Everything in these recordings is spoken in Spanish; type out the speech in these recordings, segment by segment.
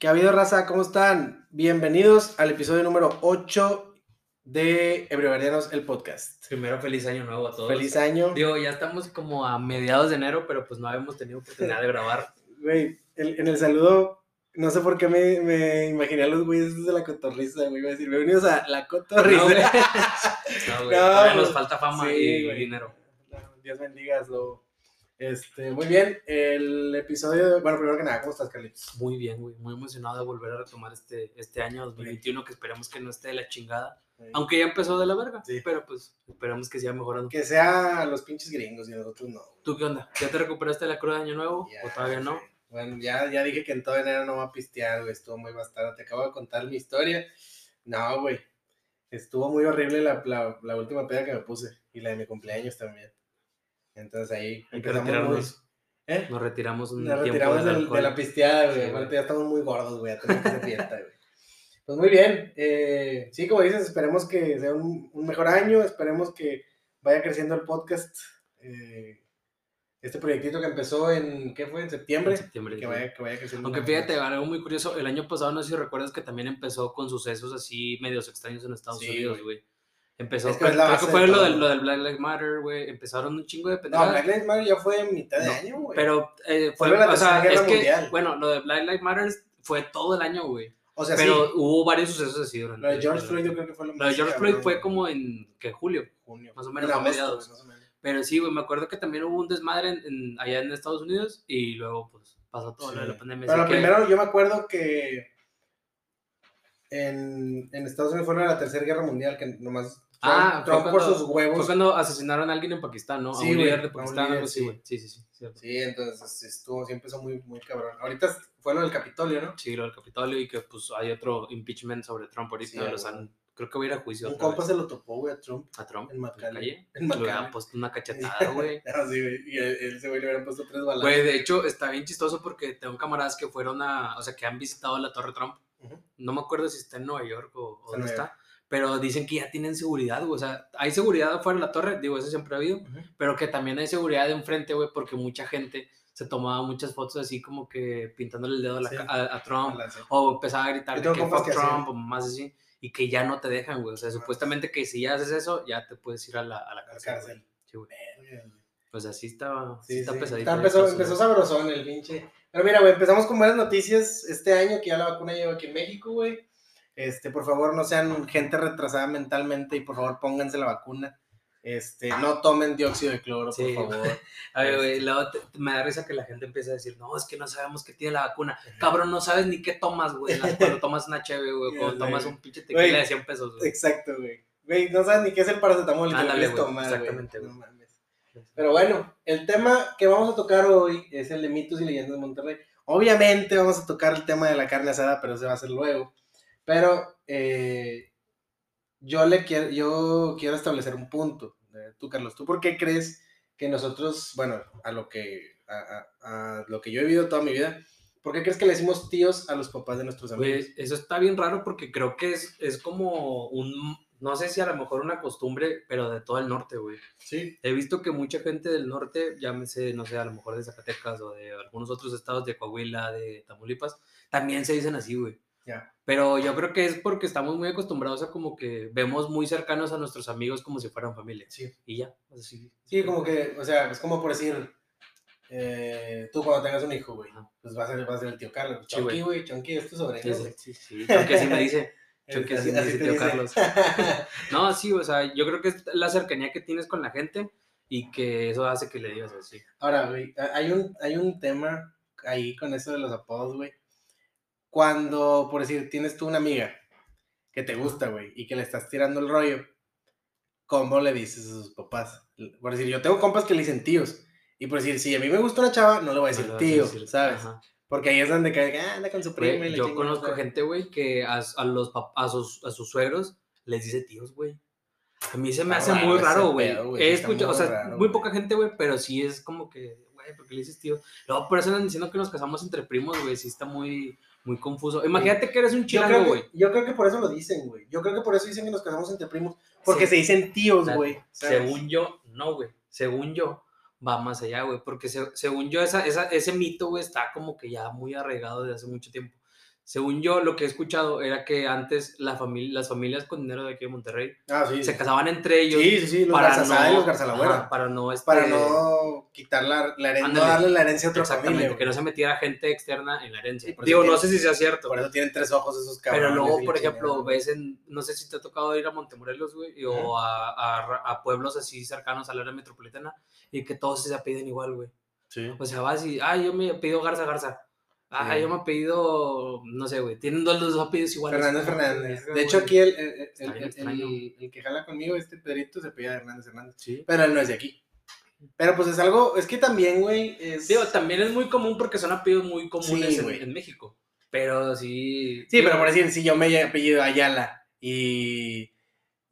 ¿Qué ha habido, raza? ¿Cómo están? Bienvenidos al episodio número 8 de Ebrevarianos, el podcast. Primero, feliz año nuevo a todos. Feliz año. Digo, ya estamos como a mediados de enero, pero pues no habíamos tenido oportunidad de grabar. Güey, en el saludo, no sé por qué me, me imaginé a los güeyes de la cotorriza, güey. Iba a decir, bienvenidos a la cotorriza. No, güey, No, todavía nos falta fama sí, y güey. dinero. Dios bendiga, lo... Este, muy bien, el episodio, bueno, primero que nada, ¿cómo estás, Carlitos? Muy bien, güey. Muy emocionado de volver a retomar este, este año 2021, que esperemos que no esté de la chingada. Aunque ya empezó de la verga, Sí. pero pues esperemos que siga mejorando. Que sea los pinches gringos y nosotros no. ¿Tú qué onda? ¿Ya te recuperaste de la cruda de año nuevo? ¿O todavía no? sí. Bueno, ya, ya dije que en todo enero no va a pistear, güey. Estuvo muy bastardo. Te acabo de contar mi historia. No, güey. Estuvo muy horrible la, la, la última peda que me puse. Y la de mi cumpleaños también. Entonces ahí empezamos muy... ¿Eh? Nos retiramos un Nos retiramos del- de la pisteada, güey. Sí. Aparte ya estamos muy gordos, güey. Ya tenemos que hacer fiesta, güey. Pues muy bien. eh, sí, como dices, esperemos que sea un, un mejor año. Esperemos que vaya creciendo el podcast. eh, este proyectito que empezó en, ¿qué fue? En septiembre. En septiembre, Que sí. vaya, que vaya creciendo. Aunque fíjate, algo muy curioso, el año pasado, no sé si recuerdas que también empezó con sucesos así medios extraños en Estados Sí, Unidos, güey. Empezó, Es que creo, es la creo que de fue lo todo, del, lo del Black Lives Matter, güey. Empezaron un chingo de No, pendejadas. Black Lives Matter ya fue en mitad de No, año, güey. pero eh, Fue fue, la o sea, Tercera es Guerra que, Mundial. bueno, lo de Black Lives Matter fue todo el año, güey. o sea, Pero sí. hubo varios sucesos así durante. Lo de George Floyd yo creo que fue lo Lo de George Floyd fue como en. Julio. junio. más o menos agosto, mediados. pues, más o menos. Pero sí, güey, me acuerdo que también hubo un desmadre en, en- allá en Estados Unidos y luego, pues, pasó todo lo de la Sí. pandemia. Pero lo que- primero, yo me acuerdo que en, en Estados Unidos fue lo de la Tercera Guerra Mundial, que nomás Ah, Trump, por sus huevos. Fue cuando asesinaron a alguien en Pakistán, ¿no? Sí, a un güey, líder a de Pakistán, líder, algo así, sí. güey. Sí, sí, sí. cierto. Sí, entonces estuvo, sí empezó muy, muy cabrón. Ahorita fue lo del Capitolio, ¿no? Sí, lo del Capitolio y que pues hay otro impeachment sobre Trump ahorita. Sí, los güey. han- creo que va a ir a juicio Un compa vez. se lo topó, güey, a Trump. a Trump en en la McAllen. calle. En Le hubieran McAllen. puesto una cachetada, güey. Ah, sí, güey. Y ese güey le hubieran puesto tres balas. Güey, de hecho, está bien chistoso porque tengo camaradas que fueron a, o sea, que han visitado la Torre Trump. No me acuerdo si está en Nueva York o, o dónde está, pero dicen que ya tienen seguridad, güey. O sea, hay seguridad afuera de la torre, digo, eso siempre ha habido, Ujú. pero que también hay seguridad de enfrente, güey, porque mucha gente se tomaba muchas fotos así como que pintándole el dedo a, la Sí. a- a Trump sí. o empezaba a gritar que fuck que. Trump o más así y que ya no te dejan, güey. O sea, supuestamente que si ya haces eso, ya te puedes ir a la, a la cárcel. cárcel. Sí, güey. Pues así estaba, sí, está pesadito. Empezó, empezó sabrosón el pinche. Pero mira, güey, empezamos con buenas noticias este año, que ya la vacuna llegó aquí en México, güey. Este, por favor, no sean gente retrasada mentalmente y por favor pónganse la vacuna. Este, no tomen dióxido de cloro, Sí. por favor. A ver, güey, Este. luego te- me da risa que la gente empieza a decir, no, es que no sabemos que tiene la vacuna. Cabrón, no sabes ni qué tomas, güey. Cuando tomas una cheve, güey, cuando tomas un pinche tequila Güey, de 100 pesos, güey. Exacto, güey. Güey, no sabes ni qué es el paracetamol y Ándale, quieres güey, tomar, exactamente, güey. No mames. Pero bueno, el tema que vamos a tocar hoy es el de mitos y leyendas de Monterrey. Obviamente vamos a tocar el tema de la carne asada, pero se va a hacer luego. Pero eh, yo le quiero, yo quiero establecer un punto. Eh, tú, Carlos, ¿tú por qué crees que nosotros, bueno, a lo que, a, a- a lo que yo he vivido toda mi vida, ¿por qué crees que le decimos tíos a los papás de nuestros amigos? Eso está bien raro porque creo que es, es como un, no sé si a lo mejor una costumbre, pero de todo el norte, güey. Sí. He visto que mucha gente del norte, llámese, no sé, a lo mejor de Zacatecas o de algunos otros estados de Coahuila, de Tamaulipas, también se dicen así, güey. Pero yo creo que es porque estamos muy acostumbrados a como que vemos muy cercanos a nuestros amigos como si fueran familia. Sí. Y ya, así. Sí, como que, o sea, es como por decir, eh, tú cuando tengas un hijo, güey, pues va a ser, va a ser el tío Carlos. Chonky, güey. Chonky es tu sobrino, Sí, sí, sí. Chonqui así me dice. Chonqui Así- me dice tío dice. Carlos. No, sí, o sea, yo creo que es la cercanía que tienes con la gente y que eso hace que le digas así. Ahora, güey, hay un, hay un tema ahí con eso de los apodos, güey. Cuando, por decir, tienes tú una amiga que te gusta, güey, y que le estás tirando el rollo, ¿cómo le dices a sus papás? Por decir, yo tengo compas que le dicen tíos. Y por decir, si a mí me gusta una chava, no le voy a decir No a tío, decir, ¿sabes? ajá. Porque ahí es donde cae, ah, anda con su prima. Y yo conozco ¿sabes? gente, güey, que a, a los a sus, a sus suegros les dice tíos, güey. A mí se me Está hace muy raro güey. He escuchado, o sea, raro, muy güey. poca gente, güey, pero sí es como que, güey, ¿por qué le dices tío? Luego por eso andan diciendo que nos casamos entre primos, güey, sí está muy, muy confuso. Imagínate que eres un chilango, güey. yo creo que por eso lo dicen, güey. Yo creo que por eso dicen que nos casamos entre primos. Porque Sí. se dicen tíos, güey. Según yo, no, güey. Según yo, va más allá, güey. Porque se- según yo, esa, esa, ese mito, güey, está como que ya muy arraigado desde hace mucho tiempo. Según yo, lo que he escuchado era que antes la familia, las familias con dinero de aquí de Monterrey Ah, sí. se casaban entre ellos Sí, sí, sí, los para no, y los Garzalagüera. para no, este, Para no quitar la, la herencia, no darle la herencia a otra exactamente, familia. que no se metiera gente externa en la herencia. Por Digo, no sé si sea cierto. Por eso tienen tres ojos esos cabrones. Pero luego, por ejemplo, ves en, no sé si te ha tocado ir a Montemorelos, güey, o a, a- a pueblos así cercanos a la área metropolitana, y que todos se apelliden igual, güey. Sí. O sea, vas y, ah, yo me apellido Garza Garza. Sí. yo me apellido, no sé, güey, tienen dos, dos apellidos iguales. Fernández Fernández. De hecho, aquí el, el, que jala conmigo, este Pedrito, se pilla Hernández Hernández. Sí. Pero él no es de aquí. Pero pues es algo, es que también, güey, es... Digo, también es muy común porque son apellidos muy comunes Sí, en, en México. Pero sí. Sí, pero por decir, si yo me apellido Ayala y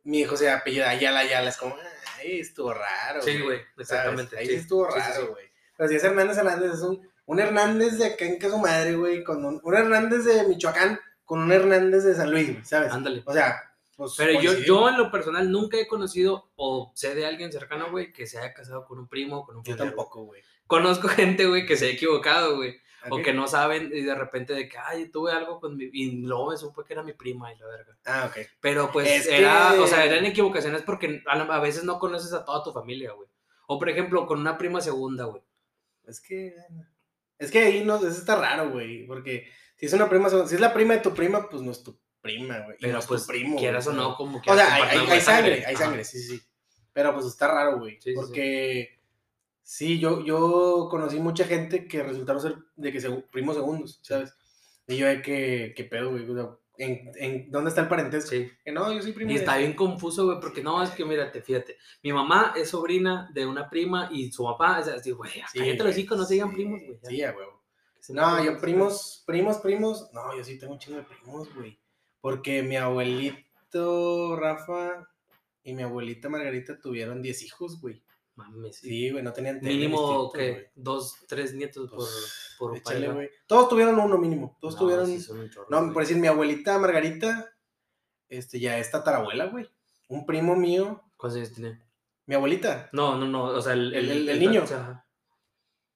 mi hijo se apellida Ayala Ayala, es como, ay, estuvo raro. Sí, güey, exactamente. Ahí sí. estuvo raro, güey. Pero si es Hernández Hernández, es un, un Hernández de acá en que su madre, güey, con un, un Hernández de Michoacán con un Hernández de San Luis, güey, ¿sabes? Ándale. O sea, pues. Pero yo, coincidió. yo en lo personal nunca he conocido o sé de alguien cercano, güey, que se haya casado con un primo o con un Yo familiar, tampoco, güey. Conozco gente, güey, que se ha equivocado, güey. O que no saben y de repente de que, ay, tuve algo con mi... Y luego me supe que era mi prima y la verga. Ah, ok. Pero pues Es era, que- o sea, eran equivocaciones porque a veces no conoces a toda tu familia, güey. O por ejemplo, con una prima segunda, güey. Es que. Es que ahí no, eso está raro, güey. Porque si es una prima, si es la prima de tu prima, pues no es tu prima, güey. Pero no es pues, tu primo. quieras o no, como que O sea, hay, hay- hay la sangre, hay sangre, sí, sí. Pero pues está raro, güey. Sí, sí, sí. porque sí, yo, yo conocí mucha gente que resultaron ser de que segu- primos segundos, ¿sabes? Y yo de que, ¿qué pedo, güey? O sea, ¿en, en, dónde está el parentesco? Sí. Que no, yo soy primo Y de- está bien confuso, güey, porque no, es que mírate, fíjate. Mi mamá es sobrina de una prima y su papá es así, güey, Sí, cállate los güey, hijos, no se digan sí, primos, güey. Sí, se No, yo primos, primos, primos. No, yo sí tengo un chingo de primos, güey. Porque mi abuelito Rafa y mi abuelita Margarita tuvieron 10 hijos, güey. Mames, sí. Güey, no tenían tele Mínimo, distinto, que güey. Dos, tres nietos por, Pues, por Échale, pareja. güey. Todos tuvieron uno mínimo. Todos No, tuvieron. sí son un chorro, No, güey. por decir, mi abuelita Margarita, este, ya es tatarabuela, güey. Un primo mío, ¿Cuántos años tiene? mi abuelita, No, no, no, o sea, el, El- el- el niño. ajá.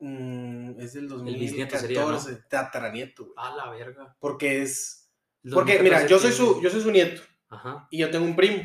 mm, es del bisnieto 2014, sería, ¿no? tataranieto, güey. A la verga. Porque es. El Porque, mira, 2014 yo soy su, yo soy su nieto Ajá. y yo tengo un primo.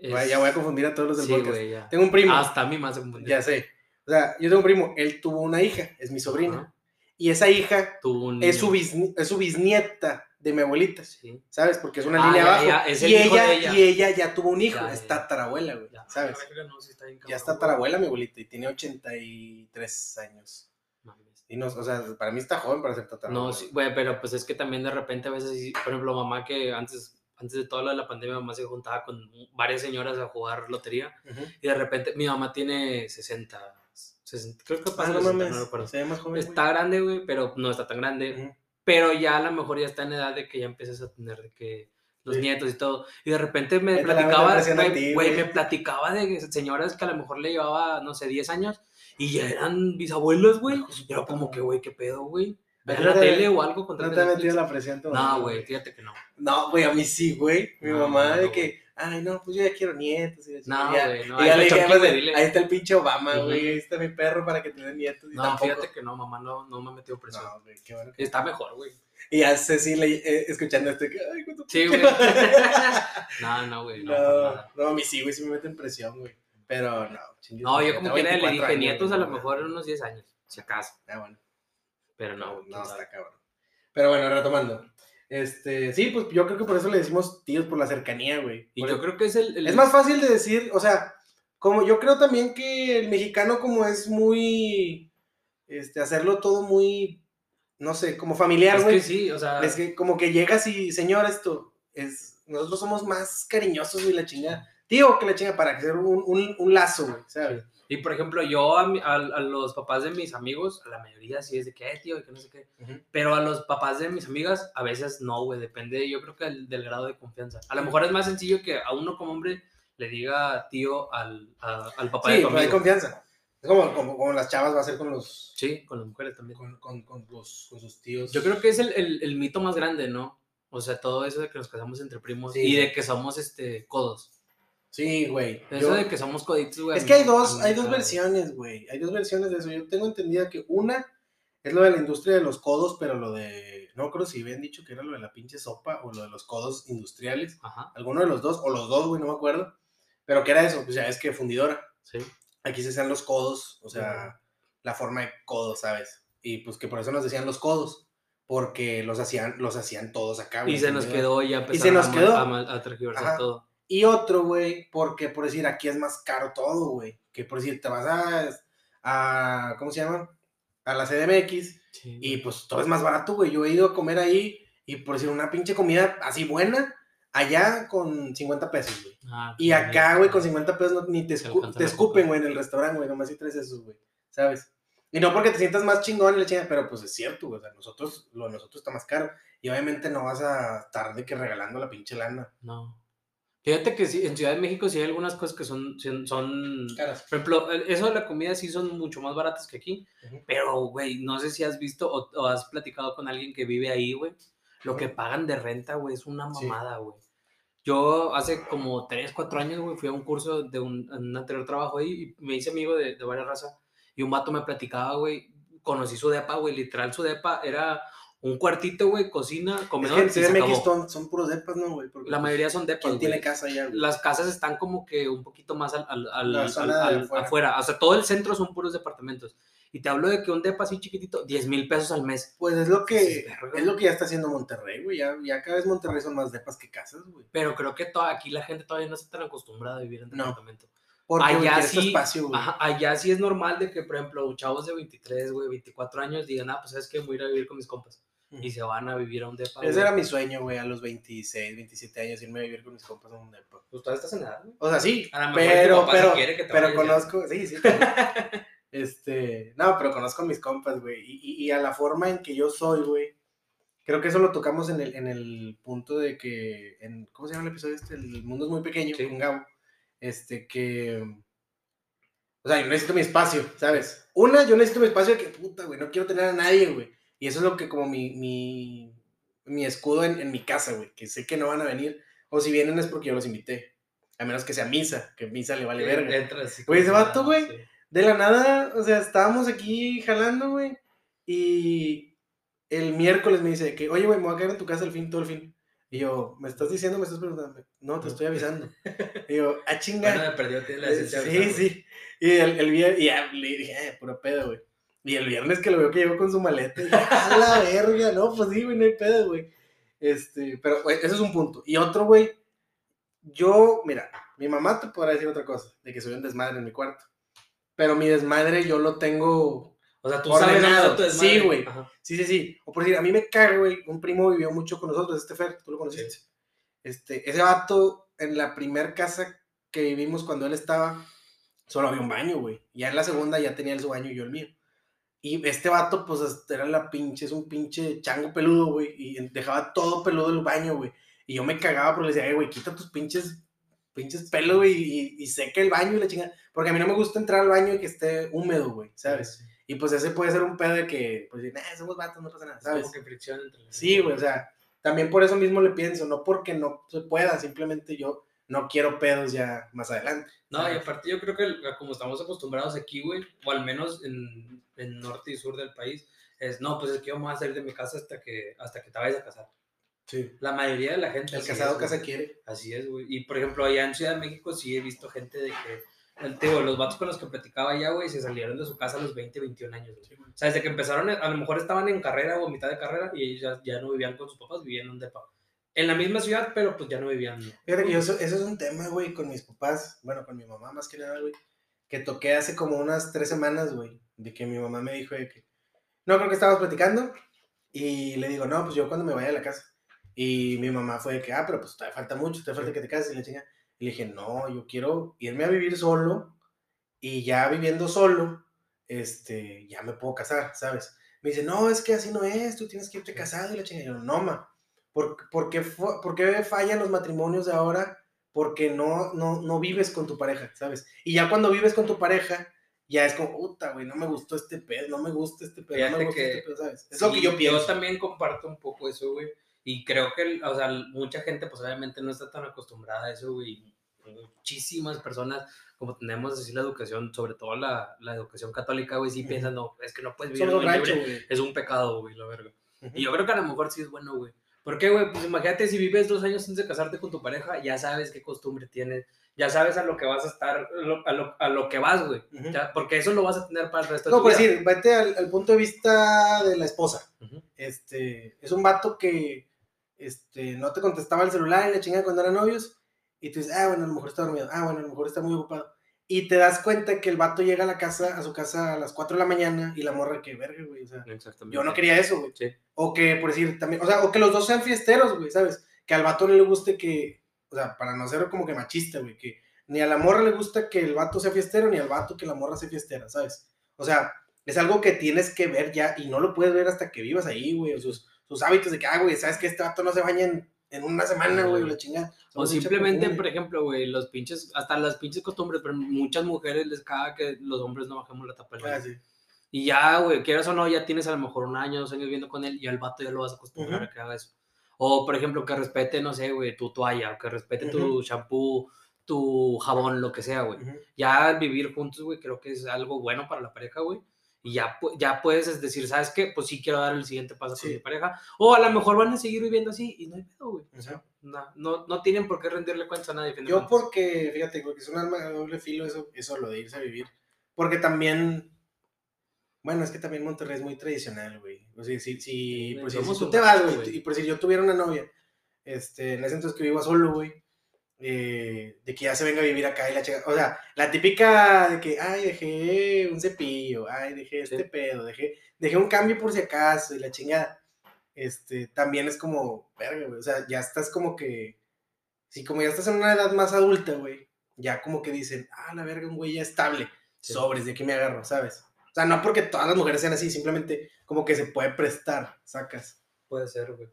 Es- Ya voy a confundir a todos los del Sí, podcast. güey, ya. Tengo un primo, Hasta a mí más ya sé. O sea, yo tengo un primo, él tuvo una hija, es mi sobrina. Ajá. Y esa hija Tuvo un es su, bisni- es su bisnieta de mi abuelita, Sí. ¿sabes? Porque es una Ah, línea ya, abajo. ya, es el y, hijo ella, de ella. y ella ya tuvo un hijo, Ya, es tatarabuela, güey, Ya. ¿sabes? No, está Ya es tatarabuela mi abuelita y tiene 83 años. Mames. Y no, o sea, para mí está joven para ser tatarabuela. No, sí, güey, pero pues es que también de repente a veces, por ejemplo, mamá que antes, antes de todo lo de la pandemia, mamá se juntaba con varias señoras a jugar lotería Ujú. y de repente mi mamá tiene 60, 60 creo que Ah, pasa no los 60, mames, no recuerdo. se ve más joven, güey. Está grande, güey, pero no está tan grande. Ujú. Pero ya a lo mejor ya está en edad de que ya empiezas a tener de que los Sí. nietos y todo. Y de repente me platicaba, güey, güey, güey. me platicaba de señoras que a lo mejor le llevaba, no sé, 10 años y ya eran bisabuelos, güey. Hijo de su Y era como que, güey, qué pedo, güey. No la te- tele o algo No te ha metido la presión No, güey, fíjate que no. No, güey, a mí sí, güey. Mi No, mamá no, de que, ay, no, pues yo ya quiero nietos. Y No, güey, no. y ya le dije, ahí está el pinche Obama, güey. Ahí está mi perro para que tenga nietos. Y No, tampoco. fíjate que no, mamá no, no me ha metido presión. No, güey, qué bueno. que- Está mejor, güey. Y ya Ceci le- eh, escuchando esto, que, ay, con tu Sí, güey. madre". No, no, güey, no, No, no, a mí sí, güey, sí me meten presión, güey. Pero no, No, yo como quiera le 24 dije nietos a lo mejor en unos 10 años, si acaso. Ah, bueno. Pero no, No, está cabrón. Pero bueno, retomando. Este, sí, pues yo creo que por eso le decimos tíos por la cercanía, güey. Y Por yo el- creo que es el... el- Es más fácil de decir, o sea, como yo creo también que el mexicano como es muy, este, hacerlo todo muy, no sé, como familiar, Es güey. que sí, o sea... Es que como que llegas y, señor, esto es, nosotros somos más cariñosos, güey, la chingada. Tío, que la chinga para hacer un, un, un lazo, güey, ¿sabes? Y por ejemplo, yo a, mi- a- a los papás de mis amigos, a la mayoría sí es de que, eh, tío, y que no sé qué. Ujú. Pero a los papás de mis amigas, a veces no, güey. Depende, yo creo que del, del grado de confianza. A lo mejor es más sencillo que a uno como hombre le diga tío al, a- al papá de Sí, tu pero hay amigo. confianza. Es como, como, como las chavas va a ser con los, Sí, con las mujeres también. con, con, con los, con sus tíos. Yo creo que es el, el- el mito más grande, ¿no? O sea, todo eso de que nos casamos entre primos Sí. y de que somos este codos. Sí, güey. Eso Yo- de que somos coditos, güey. Es que hay dos, hay dos versiones, güey. Hay dos versiones de eso. Yo tengo entendido que una Es lo de la industria de los codos, pero lo de. No creo si habían dicho que era lo de la pinche sopa o lo de los codos industriales. Ajá, Alguno de los dos, o los dos, güey, no me acuerdo. Pero que era eso, pues ya es que fundidora. sí. Aquí se hacían los codos, o sea, la forma de codo, ¿sabes? Y pues que por eso nos decían los codos, porque los hacían, los hacían todos acá, güey. Y se nos quedó ya Y se nos a quedó. A, a todo. Y otro, güey, porque por decir, aquí es más caro todo, güey. Que por decir, te vas a, a ¿cómo se llama? A la CDMX Sí. y pues todo es más barato, güey. Yo he ido a comer ahí y por decir, una pinche comida así buena, allá con 50 pesos, güey. Ah, Y acá, güey, con 50 pesos no- ni te, escu- escupen, güey, en el restaurante, güey. Nomás si traes esos, güey. ¿Sabes? Y no porque te sientas más chingón y la chingada, pero pues es cierto, güey. O sea, nosotros, lo de nosotros está más caro. Y obviamente no vas a estar de que regalando la pinche lana. No. Fíjate que sí, en Ciudad de México sí hay algunas cosas que son, son, Caras. por ejemplo, el- eso de la comida sí son mucho más baratas que aquí, Ujú. pero, güey, no sé si has visto o, o has platicado con alguien que vive ahí, güey, lo que pagan de renta, güey, es una Sí. mamada, güey. Yo hace como 3, 4 años, güey, fui a un curso de un, un anterior trabajo ahí y me hice amigo de, de varias razas y un vato me platicaba, güey, conocí su depa, güey, literal su depa era un cuartito, güey, cocina, Es comedor que en CDMX son, son puros depas, ¿no, güey? Porque, La pues, mayoría son depas, ¿Quién tiene casa allá, güey? las casas están como que un poquito más al, al- afuera. afuera. O sea, todo el centro son puros departamentos. Y te hablo de que un depa así chiquitito, 10 mil pesos al mes. Pues es lo que, Sí, es lo que ya está haciendo Monterrey, güey. Ya, ya cada vez Monterrey son más depas que casas, güey. Pero creo que aquí la gente todavía no está tan acostumbrada a vivir en No. departamento. Porque Allá sí, espacio, güey. Ajá, allá sí es normal de que, por ejemplo, chavos de 23, güey, 24 años digan, ah, pues sabes que voy a ir a vivir con mis compas. Y se van a vivir a un depa. Ese güey. era mi sueño, güey, a los 26, 27 años, irme a vivir con mis compas en un depa. Pues todavía estás en edad, güey. O sea, sí, A lo mejor tu pero, papá pero, quiere que te pero conozco, sí, sí. este, no, pero conozco a mis compas, güey, y, y- y a la forma en que yo soy, güey, creo que eso lo tocamos en el, en el punto de que, en, ¿cómo se llama el episodio este? El mundo es muy pequeño, Sí. con Gabo, este, que, o sea, yo necesito mi espacio, ¿sabes? Una, yo necesito mi espacio de que, puta, güey, no quiero tener a nadie, güey, y eso es lo que como mi, mi, mi escudo en, en mi casa, güey, que sé que no van a venir, o si vienen es porque yo los invité. A menos que sea misa, que misa le vale verga. Entra así Güey, ese vato, güey, sí. De la nada, o sea, estábamos aquí jalando, güey. Y el miércoles me dice que, oye, güey, me voy a quedar en tu casa el fin, todo el fin. Y yo, ¿me estás diciendo, me estás preguntando? No, te estoy avisando. Y yo, ah, chinga. Bueno, me perdió tiene la sí, sí. Y el, el y ya le dije, eh, puro pedo, güey. Y el viernes que lo veo que llegó con su maleta, y a la verga, no, pues sí, güey, no hay pedo, güey. Este, pero, güey, ese es un punto. Y otro, güey, yo, mira, mi mamá te podrá decir otra cosa, de que soy un desmadre en mi cuarto. Pero mi desmadre yo lo tengo O sea, tú sabes Ordenado. desmadre. Sí, güey. Sí, sí, sí. O por decir, a mí me caga, güey. Un primo vivió mucho con nosotros, este Fer, tú lo conociste. Este, ese vato, en la primer casa que vivimos cuando él estaba, solo había un baño, güey. Ya en la segunda ya tenía él su baño y yo el mío. Y este vato, pues, este, era la pinche, es un pinche chango peludo, güey. Y dejaba todo peludo el baño, güey. Y yo me cagaba porque le decía, "Eh, güey, quita tus pinches, pinches pelos, güey, y, y seca el baño y la chingada. Porque a mí no me gusta entrar al baño y que esté húmedo, güey, ¿sabes? Sí. Y pues ese puede ser un pedo de que, pues, nah, somos vatos, no pasa nada, Es ¿sabes? Como que fricción entre Sí, güey, o sea, también por eso mismo le pienso, no porque no se pueda, simplemente yo no quiero pedos ya más adelante. No, y ¿sabes? aparte yo creo que como estamos acostumbrados aquí, güey, o al menos en, en norte y sur del país, es, no, pues es que yo me voy a salir de mi casa hasta que, hasta que te vayas a casar. Sí. La mayoría de la gente... El casado es, güey. casa quiere. Así es, güey. Y por ejemplo, allá en Ciudad de México sí he visto gente de que, el, digo, los vatos con los que platicaba allá, güey, se salieron de su casa a los 20, 21 años, güey. O sea, desde que empezaron, a lo mejor estaban en carrera o a mitad de carrera y ellos ya, ya no vivían con sus papás, vivían en un depa. En la misma ciudad, pero pues ya no vivían. Fíjate que yo, eso eso es un tema, güey, con mis papás, bueno, con mi mamá más que nada, güey, que toqué hace como unas tres semanas, güey, de que mi mamá me dijo de que, no, creo que estábamos platicando, y le digo, no, pues yo cuando me vaya a la casa. Y mi mamá fue de que, ah, pero pues te falta mucho, te falta que te cases y la chinga. Y le dije, no, yo quiero irme a vivir solo, y ya viviendo solo, este, ya me puedo casar, ¿sabes? Me dice, no, es que así no es, tú tienes que irte casado y la chinga. Y yo, no, ma, ¿por, por, qué, por qué fallan los matrimonios de ahora? Porque no, no, no vives con tu pareja, ¿sabes? Y ya cuando vives con tu pareja, ya es como, puta, güey, no me gustó este pedo, no me gusta este pedo, no me gusta que- este pedo, ¿sabes? Es lo que Sí, yo pienso. Yo también comparto un poco eso, güey. Y creo que, o sea, mucha gente, pues obviamente no está tan acostumbrada a eso, güey. muchísimas personas, como tenemos así la educación, sobre todo la, la educación católica, güey, sí Ujú. piensan, no, es que no puedes vivir rancho, libre, güey. es un pecado, güey, la verga. Ujú. Y yo creo que a lo mejor sí es bueno, güey. ¿Por qué, güey? Pues imagínate si vives dos años antes de casarte con tu pareja, ya sabes qué costumbre tienes, ya sabes a lo que vas a estar, a lo, a lo que vas, güey. Ya, Porque eso lo vas a tener para el resto de No, tu pues vida. decir, vete al, al punto de vista de la esposa. Este, es un vato que este, no te contestaba el celular y la chingada cuando eran novios. Y tú dices, ah, bueno, a lo mejor está dormido. Ah, bueno, a lo mejor está muy ocupado. Y te das cuenta que el vato llega a la casa, a su casa a las 4 de la mañana y la morra que verga, güey. O sea, Exactamente. yo no quería eso, güey. Sí. O que, por decir, también, o sea, o que los dos sean fiesteros, güey, ¿sabes? Que al vato no le guste que, o sea, para no ser como que machista, güey, que ni a la morra le gusta que el vato sea fiestero, ni al vato que la morra sea fiestera, ¿sabes? O sea, es algo que tienes que ver ya y no lo puedes ver hasta que vivas ahí, güey, o sus, sus hábitos de que, ah, güey, ¿sabes que este vato no se baña en, en una semana, güey, o la chingada? O simplemente, por ejemplo, güey, los pinches, hasta las pinches costumbres, pero muchas mujeres les caga que los hombres no bajemos la tapa Ah, sí. Y ya, güey, quieras o no, ya tienes a lo mejor un año, dos años viviendo con él y al vato ya lo vas a acostumbrar Ujú. a que haga eso. O, por ejemplo, que respete, no sé, güey, tu toalla, o que respete tu shampoo, tu jabón, lo que sea, güey. Ujú. Ya al vivir juntos, güey, creo que es algo bueno para la pareja, güey. Y ya, ya puedes decir, ¿sabes qué? Pues sí quiero dar el siguiente paso con Sí. mi pareja. O a lo mejor van a seguir viviendo así y no hay pedo, güey. O sea, no, no, no tienen por qué rendirle cuentas a nadie. Yo porque, fíjate, porque es un arma de doble filo eso, eso lo de irse a vivir. Porque también, bueno, es que también Monterrey es muy tradicional, güey. O sea, si, si, por si, Somos si tú te vas, güey, güey. y por si yo tuviera una novia, este, en ese entonces que vivo solo, güey, eh, de que ya se venga a vivir acá y la chica, o sea, la típica de que, ay, dejé un cepillo, ay, dejé este Sí. pedo, dejé, dejé un cambio por si acaso y la chingada, este, también es como, verga, güey, o sea, ya estás como que, si como ya estás en una edad más adulta, güey, ya como que dicen, ah, la verga, un güey ya estable, Sí. sobres, de aquí me agarro, ¿sabes? O sea, no porque todas las mujeres sean así, simplemente como que se puede prestar, sacas. Puede ser, güey.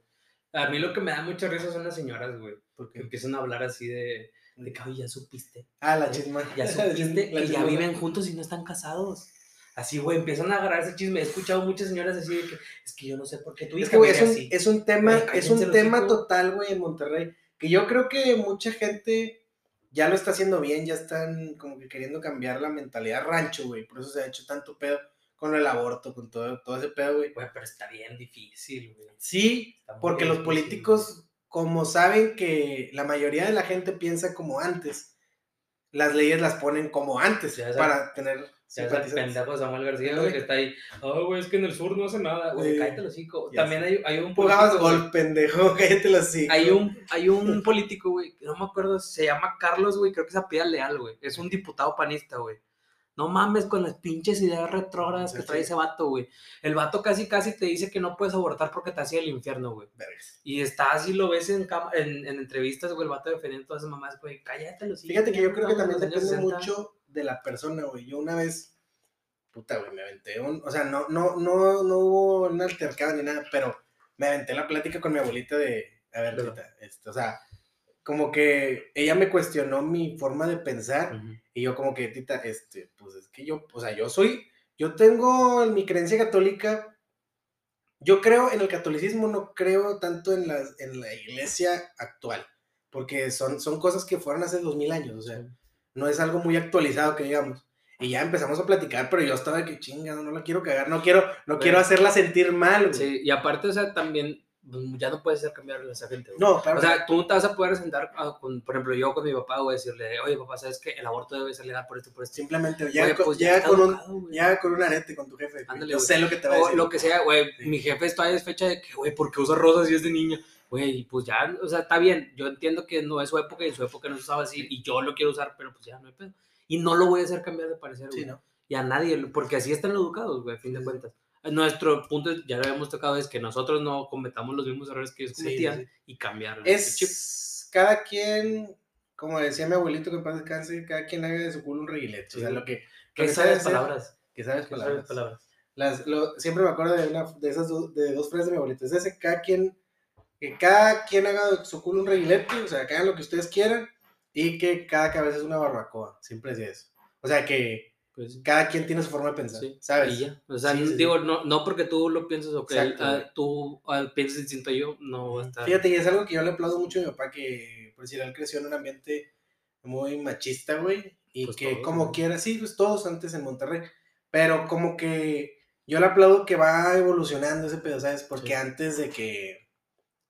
A mí lo que me da mucha risa son las señoras, güey. Que Porque, empiezan a hablar así de, de que, "Ay, ya supiste. ah, la chisma. Ya supiste que ya viven juntos y no están casados. Así, güey, empiezan a agarrar ese chisme. He escuchado muchas señoras así de que, es que yo no sé por qué tu Es que, güey, es un, así. es un tema, es un tema total, güey, en Monterrey, que yo creo que mucha gente ya lo está haciendo bien, ya están como que queriendo cambiar la mentalidad rancho, güey, por eso se ha hecho tanto pedo con el aborto, con todo, todo ese pedo, güey. Güey, pero está bien difícil, güey. Sí, porque los difícil, políticos, como saben que la mayoría de la gente piensa como antes, las leyes las ponen como antes Ya para tener. O sea, ese simpatizantes. pendejo Samuel García, güey, que está ahí. Ay, güey, es que en el sur no hace nada. Güey, Sí. cállate los hocico. Ya También hay, hay un político, gol, pendejo, cállate los hocico. Hay un, hay un político, güey, que no me acuerdo, se llama Carlos, güey, creo que se apellida Leal, güey. Es un diputado panista, güey. No mames con las pinches ideas retrógradas que trae sí. ese vato, güey. El vato casi casi te dice que no puedes abortar porque te hacía el infierno, güey. Y está así, lo ves en, en, en entrevistas, güey, el vato defendiendo todas esas mamás, güey. Cállate los Fíjate que yo creo que también depende 60. mucho de la persona, güey. Yo una vez, puta, güey, me aventé un, o sea, no, no, no, no hubo un altercado ni nada, pero me aventé la plática con mi abuelita de, a ver, Claro. tita, este, o sea, como que ella me cuestionó mi forma de pensar Ujú. y yo como que, tita, este, pues es que yo, o sea, yo soy, yo tengo en mi creencia católica, yo creo en el catolicismo, no creo tanto en, las, en la iglesia actual, porque son, son cosas que fueron hace dos mil años, o sea, no es algo muy actualizado que digamos. Y ya empezamos a platicar, pero yo estaba que chinga, no la quiero cagar, no quiero, no quiero hacerla sentir mal, güey. Sí, y aparte, o sea, también ya no puedes hacer cambiar a esa gente, güey. No, claro. O sea, tú no te vas a poder sentar, ah, con, por ejemplo, yo con mi papá, voy a decirle, oye, papá, ¿sabes que el aborto debe ser legal por esto, por esto? simplemente Güey, con, pues ya con un, educado, llega con un arete con tu jefe. Ándale, yo güey. sé lo que te va a O decir. lo que sea, güey, Sí. mi jefe todavía es fecha de que, güey, ¿por qué usa rosas si es de niña? Güey, pues ya, o sea, está bien, yo entiendo que no es su época y en su época no se usaba así y yo lo quiero usar, pero pues ya no hay pedo. Y no lo voy a hacer cambiar de parecer, güey. Y a nadie, porque así están educados, güey, a fin de cuentas. Nuestro punto, ya lo habíamos tocado, es que nosotros no cometamos los mismos errores que ellos Sí, cometían sí, sí. y cambiar el chip. Es cada quien, como decía mi abuelito que en paz descanse, cada quien haga de su culo un reguilete. O sea, Sí. lo que, ¿Qué que sabes palabras? Que sabes ¿Qué sabes palabras. palabras? Las, lo- siempre me acuerdo de, una, de esas dos, de dos frases de mi abuelito. Es ese, cada quien, que cada quien haga de su culo un reguilete, o sea, que hagan lo que ustedes quieran y que cada cabeza es una barbacoa. Siempre decía eso. O sea, que Pues, cada quien tiene su forma de pensar, sí, ¿sabes? y ya. O sea, Sí, sí, digo, no, no porque tú lo pienses o que Exacto, ah, tú ah, pienses distinto a yo, no va a estar. Fíjate, y es algo que yo le aplaudo mucho a mi papá, que por decir, él creció en un ambiente muy machista, güey. Y Pues que todos, como quiera, sí, pues todos antes en Monterrey. Pero como que yo le aplaudo que va evolucionando ese pedo, ¿sabes? Porque antes de que,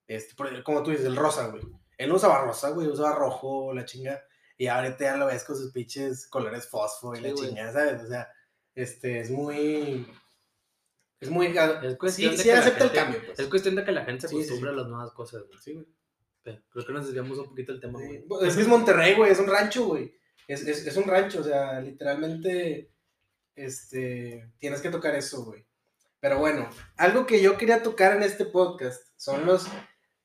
este, como tú dices, el rosa, güey. Él no usaba rosa, güey, usaba rojo, la chinga. Y ahorita ya lo ves con sus pinches colores fosfo y Sí, la güey. chingada, ¿sabes? O sea, este, es muy... Es muy... Es cuestión sí, de sí que el cambio, pues. Es cuestión de que la gente se acostumbre a las nuevas cosas, güey. Sí, güey. Pero Creo que nos desviamos un poquito del tema, güey. pues, Es que es Monterrey, güey, es un rancho, güey. Es, es, es un rancho, o sea, literalmente, este, tienes que tocar eso, güey. Pero bueno, algo que yo quería tocar en este podcast son los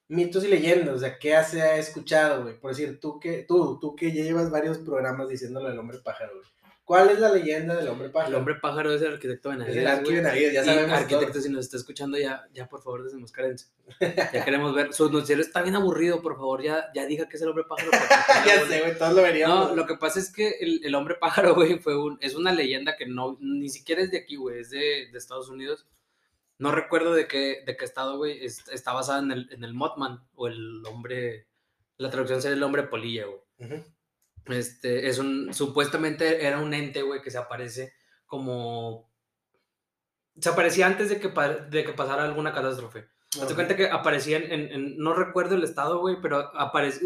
mitos y leyendas, o sea, ¿qué se ha escuchado, güey? Por decir, tú que, tú, tú que ya llevas varios programas diciéndole al hombre pájaro, güey. ¿Cuál es la leyenda del hombre pájaro? El hombre pájaro es el arquitecto es Benavides. el Arqui güey. Benavides, ya sabemos arquitecto, todos. si nos está escuchando, ya, ya por favor desenmascárense. Ya queremos ver. Su noticiero está bien aburrido, por favor, ya, ya diga que es el hombre pájaro. ya sé, güey, todos lo veríamos. No, lo que pasa es que el, el hombre pájaro, güey, fue un, es una leyenda que no, ni siquiera es de aquí, güey, es de, de Estados Unidos. No recuerdo de qué, de qué estado, güey, es- está basada en el, en el Mothman, o el hombre, la traducción sería el hombre polilla, güey. Este, es un, supuestamente era un ente, güey, que se aparece como... Se aparecía antes de que, de que pasara alguna catástrofe. Hazte cuenta que aparecían en, en- no recuerdo el estado, güey, pero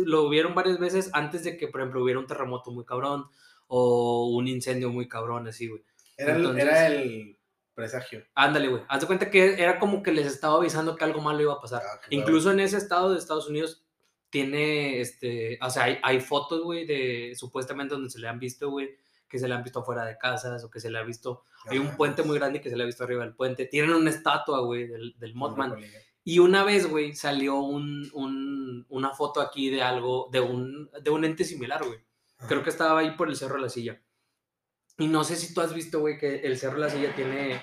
lo vieron varias veces antes de que, por ejemplo, hubiera un terremoto muy cabrón o un incendio muy cabrón, así, güey. Era, el, era el presagio. Ándale, güey. Haz de cuenta que era como que les estaba avisando que algo malo iba a pasar. Ah, qué Incluso en ese estado de Estados Unidos tiene, este, o sea, hay, hay fotos, güey, de supuestamente donde se le han visto, güey, que se le han visto fuera de casas o que se le ha visto, hay un Ajá, puente muy grande que se le ha visto arriba del puente. Tienen una estatua, güey, del, del Mothman. Y una vez, güey, salió un, un- una foto aquí de algo, de un, de un ente similar, güey. Creo que estaba ahí por el Cerro de la Silla. Y no sé si tú has visto, güey, que el Cerro de la Silla tiene,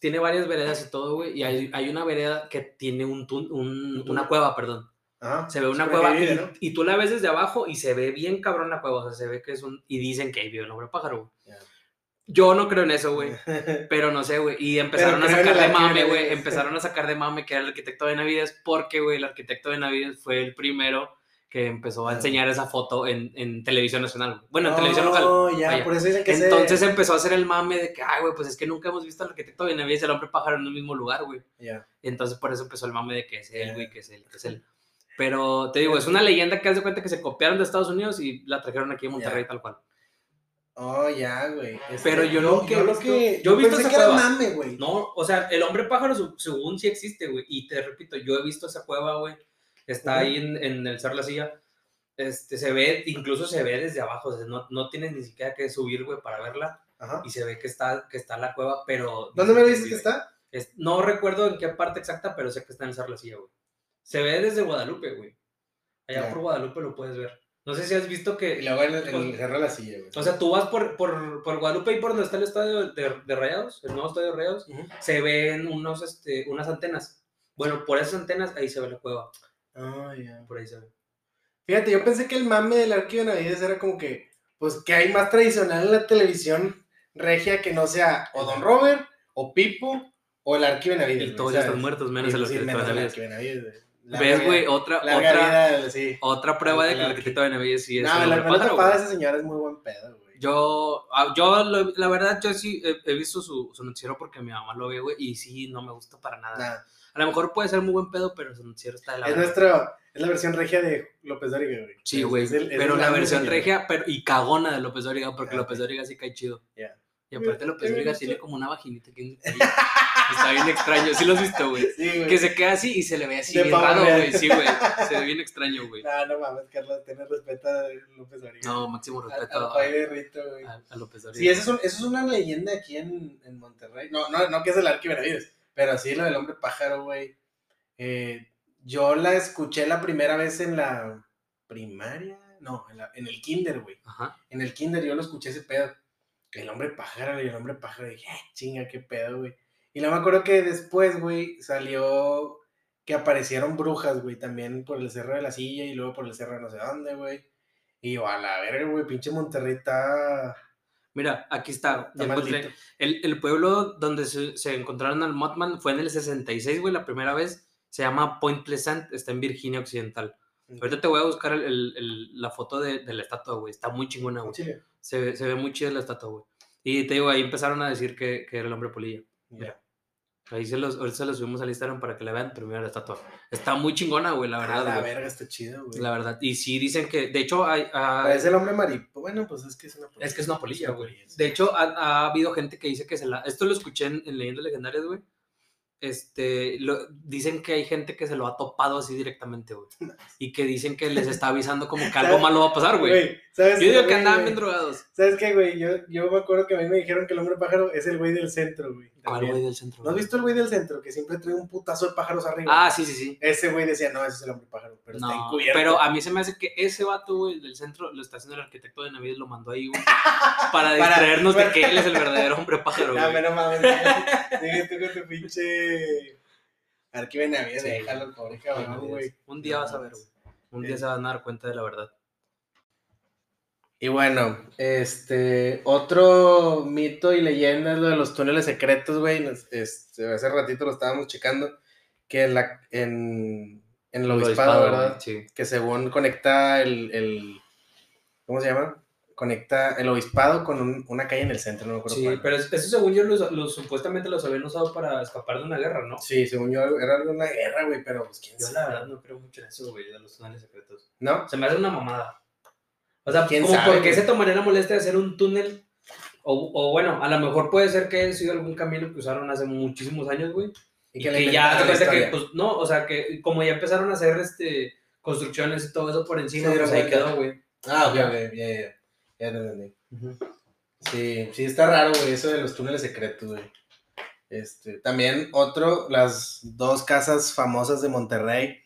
tiene varias veredas y todo, güey. Y hay, hay una vereda que tiene un, tun- un- Un una cueva, perdón. Ajá. Se ve una cueva porque y, vive, ¿no? y tú la ves desde abajo y se ve bien cabrón la cueva. O sea, se ve que es un... Y dicen que ahí vive el hombre pájaro, güey. Ya. Yo no creo en eso, güey. Pero no sé, güey. Y empezaron a sacar de mame, güey. Empezaron a sacar de mame que era el arquitecto Benavides porque, güey, el arquitecto Benavides fue el primero que empezó a enseñar esa foto en, en televisión nacional. Bueno, en televisión local. Ya, vaya. por eso dicen que se- Entonces empezó a hacer el mame de que, ay, güey, pues es que nunca hemos visto al arquitecto Benavides y al hombre pájaro en el mismo lugar, güey. Ya. Entonces por eso empezó el mame de que es él, güey, que es él, que es él. Pero te digo, es una leyenda que haz de cuenta que se copiaron de Estados Unidos y la trajeron aquí a Monterrey Ya. tal cual. Oh, ya, güey. Este, Pero yo lo visto- que. yo he visto pensé esa que era cueva. mame, güey. No, o sea, el hombre pájaro según sí existe, güey. Y te repito, yo he visto esa cueva, güey. Está ahí en, en el Cerro la Silla. Este, se ve, incluso se ve desde abajo. O sea, no, no tienes ni siquiera que subir, güey, para verla. Ajá. Y se ve que está, que está la cueva, pero... ¿Dónde me dices que está? Es- no recuerdo en qué parte exacta, pero sé que está en el Cerro la Silla, güey. Se ve desde Guadalupe, güey. Allá Ya. por Guadalupe lo puedes ver. No sé si has visto que... Y luego en el, en el cerro la silla, güey. O sea, tú vas por, por, por Guadalupe y por donde está el estadio de, de Rayados, el nuevo estadio de Rayados, se ven unos, este, unas antenas. Bueno, por esas antenas ahí se ve la cueva. Ah, ya. Por ahí se ve. Fíjate, yo pensé que el mame del arquivo de Navides era como que, pues, que hay más tradicional en la televisión regia que no sea o Don Robert, o Pipo, o el arquivo de Navides. Y todos ya están muertos, menos el Benavides. arquivo de Navides, güey. ¿Ves, güey? Otra, otra, vida, sí. otra prueba de que el El arqui- arquitecto Benavides sí es No, el la tapada de güey. esa señora es muy buen pedo, güey. Yo, ah, yo la verdad, yo sí he, he visto su, su noticiero porque mi mamá lo ve, güey, y sí, no me gusta para nada. Nada. A lo mejor puede ser muy buen pedo, pero está de la Es verga. nuestro, es la versión regia de López Dóriga, güey. Sí, güey. es el- es Pero la versión regia pero, y cagona de López Dóriga, porque Ah, López. Dóriga sí cae chido. Ya. Y aparte López Dóriga tiene como una vaginita aquí en el cuello. Está bien extraño. Sí lo has visto, güey. Sí. Que se queda así y se le ve así De bien raro, güey. Sí, güey. Se ve bien extraño, güey. No, no mames, Carlos, tenés respeto a López Dóriga. No, máximo respeto a, Jaime Rito, güey. a- a López Dóriga. Sí, eso es, un- eso es una leyenda aquí en, en Monterrey. No, no, no que es el Arqui Benavides, pero sí lo del hombre pájaro, güey. Eh, yo la escuché la primera vez en la primaria, no, en, la- en el kinder, güey. En el kinder yo lo escuché ese pedo. El hombre pájaro y el hombre pájaro. Dije, "Ah, chinga, qué pedo, güey. Y no me acuerdo que después, güey, salió que aparecieron brujas, güey, también por el cerro de la silla y luego por el cerro de no sé dónde, güey. Y yo, a la verga, güey, pinche Monterrey está, Mira, aquí está. está encontré. El, el pueblo donde se, se encontraron al Mothman fue en el 66, güey, la primera vez. Se llama Point Pleasant, está en Virginia Occidental. Ahorita te voy a buscar el- el- la foto de, de la estatua, güey. Está muy chingona, güey. Se, ve- se ve muy chida la estatua, güey. Y te digo, ahí empezaron a decir que, que era el hombre polilla. Ya. Ahí se los, ahorita se los subimos al Instagram para que la vean, pero mira la estatua. Está muy chingona, güey, la Ah, verdad. la güey. verga, está chido, güey. La verdad. Y sí dicen que, de hecho, hay, ah, Parece el hombre maripo. Bueno, pues es que es una polilla. es que es una polilla, una güey. De hecho, ha, ha habido gente que dice que se la... Esto lo escuché en, en Leyendas Legendarias, güey. Este, lo- dicen que hay gente que se lo ha topado así directamente, güey. Y que dicen que les está avisando como que algo malo va a pasar, güey. ¿sabes Yo digo qué, que andaban güey? bien drogados. ¿Sabes qué, güey? Yo, yo me acuerdo que a mí me dijeron que el hombre pájaro es el güey del centro, güey. ¿Cuál güey del centro? ¿No has visto el güey del centro que siempre trae un putazo de pájaros arriba? Ah, sí, sí, sí. Ese güey decía, no, ese es el hombre pájaro, pero está encubierto. pero a mí se me hace que ese vato, güey, del centro, lo está haciendo el arquitecto de Navidad, lo mandó ahí, güey, para distraernos de que él es el verdadero hombre pájaro, No, güey. no mames. Sigue tú con tu pinche... De Navidad, Sí. déjalo, pobre cabrón, güey. Un día vas a ver, güey. Un día se van a dar cuenta de la verdad. Y bueno, este, otro mito y leyenda es lo de los túneles secretos, güey. Este, hace ratito lo estábamos checando, que en, la, en, en el obispado, ¿verdad? Sí. Que según conecta el, el, ¿cómo se llama? Conecta el obispado con un- una calle en el centro, no me acuerdo Sí, cuál. pero es- eso según yo, los, los- supuestamente los habían usado para escapar de una guerra, ¿no? Sí, según yo era una guerra, güey, pero pues quién Yo sabe. la verdad no creo mucho en eso, güey, de los túneles secretos. ¿No? Se me hace una mamada. O sea, ¿Quién como sabe, por qué se tomaría la molestia de hacer un túnel. O, o bueno, a lo mejor puede ser que haya sido algún camino que usaron hace muchísimos años, güey. Y, le que ya que, pues, no, o sea, que como ya empezaron a hacer este construcciones y todo eso por encima, dieron pues ahí quedó, güey. Ah, ok, ok, ya, ya, ya. Ya te entendí. Sí, sí está raro, güey, eso de los túneles secretos, güey. Este, también otro, las dos casas famosas de Monterrey.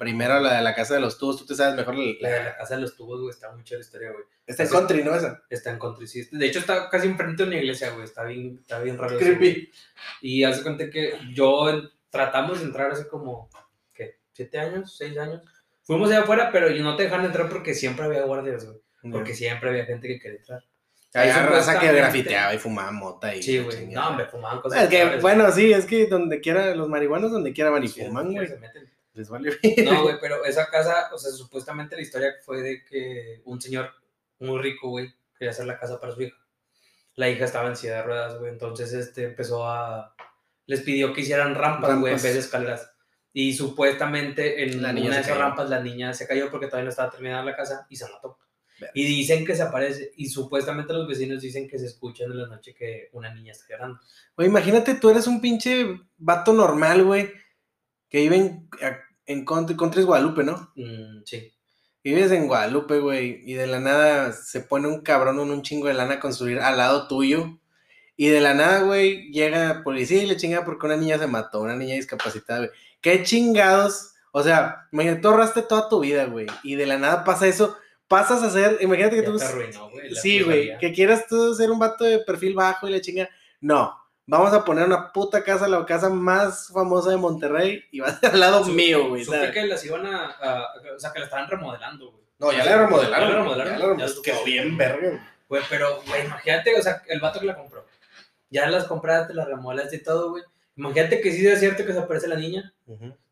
Primero la de la casa de los tubos, tú te sabes mejor. La, La de la casa de los tubos, güey, está muy la historia, güey. está en Así- country, ¿no? Esa. Está en country, sí. De hecho, está casi enfrente de una iglesia, güey. Está bien, está bien raro. eso. Creepy. Y hace cuenta que yo tratamos de entrar hace como, ¿qué? ¿Siete años? ¿Seis años? Fuimos allá afuera, pero no te dejaban entrar porque siempre había guardias, güey. Porque siempre había gente que quería entrar. Había raza que grafiteaba y fumaba mota y Sí, güey. No, hombre, fumaban cosas. Es que, bueno, sí, es que donde quiera, los marihuanos donde quiera van y Sí, fuman, güey. se meten. Les vale No, güey, pero esa casa, o sea, supuestamente la historia fue de que un señor muy rico, güey, quería hacer la casa para su hija. La hija estaba en silla de ruedas, güey, entonces este empezó a... Les pidió que hicieran rampas, güey, en vez de escaleras. Y supuestamente en La una de esas cayó. rampas la niña se cayó porque todavía no estaba terminada la casa y se mató. Y dicen que se aparece, y supuestamente los vecinos dicen que se escuchan en la noche que una niña está llorando. Güey, imagínate, tú eres un pinche vato normal, güey, que vive en, en country, country es Guadalupe, ¿no? Mm, sí. Vives en Guadalupe, güey, y de la nada se pone un cabrón en un chingo de lana a construir al lado tuyo. Y de la nada, güey, llega policía y le chinga porque una niña se mató, una niña discapacitada, güey. ¿Qué chingados? O sea, imagínate, tú ahorraste toda tu vida, güey, y de la nada pasa eso. Pasas a ser, imagínate que Ya tú. te arruinó, güey. la Sí, güey, que quieras tú ser un vato de perfil bajo y la chinga. No, vamos a poner una puta casa, la casa más famosa de Monterrey, y va a ser al lado Supe- mío, güey. Supe ¿sabes? que las iban a, a- O sea, que la estaban remodelando, güey. No, ya la remodelaron. Ya la remodelaron. ya la remo- Ya quedó bien verga. güey. Güey, pero, güey, imagínate, o sea, el vato que la compró. Ya las compraste, las remodelaste y todo, güey. Imagínate que sí es cierto que se aparece la niña.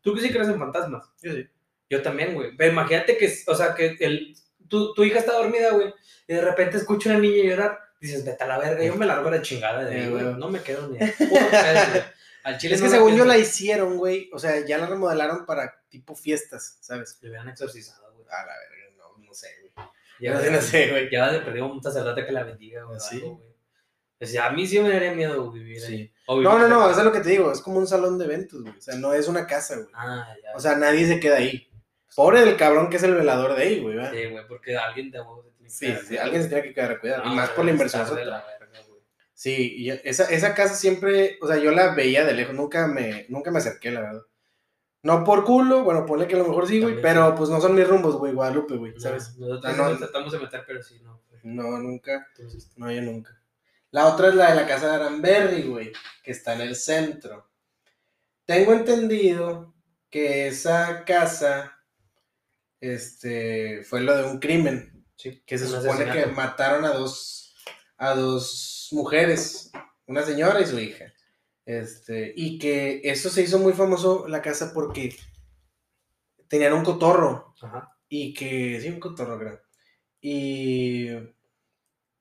Tú que sí crees en fantasmas. Yo sí. Yo también, güey. Pero imagínate que, o sea, que el, tu, tu hija está dormida, güey, y de repente escucha una niña llorar. Dices, vete a la verga, yo me largo a la chingada de ahí, Eh, güey. No me quedo ni. Al chile Es no que según yo la hicieron, güey. O sea, ya la remodelaron para tipo fiestas, ¿sabes? Le hubieran exorcizado, güey. A la verga, no, no sé, güey. Ya, No no sé, güey. Ya de perdido un sacerdote que la bendiga, güey. o ¿Sí? algo, güey. O sea, a mí sí me daría miedo vivir ahí. Sí. Vivir No, no, no, eso es lo que te digo. Es como un salón de eventos, güey. O sea, no es una casa, güey. Ah, ya. O sea, nadie se queda ahí. Pobre del cabrón que es el velador de ahí, güey. ¿verdad? sí, güey, porque alguien de vos se tiene que Sí, quedar, sí, alguien se tiene que quedar a cuidar. No, y más por la inversión. está de sota. la verga, güey. Sí, y esa, esa casa siempre, o sea, yo la veía de lejos, nunca me, nunca me acerqué, la verdad. No por culo, bueno, ponle que a lo mejor sí, güey, pero pues no son mis rumbos, güey, Guadalupe, güey, No, ¿sabes? Nosotros Ah, no. nos tratamos de meter, pero sí, no. güey. No, nunca, Entonces, no, yo nunca. La otra es la de la casa de Aranberry, güey, que está en el centro. Tengo entendido que esa casa, este, fue lo de un crimen, sí, que se supone que mataron a dos, a dos mujeres, una señora y su hija. Este, y que eso se hizo muy famoso la casa porque tenían un cotorro Ajá. y que, sí, un cotorro, creo. Y,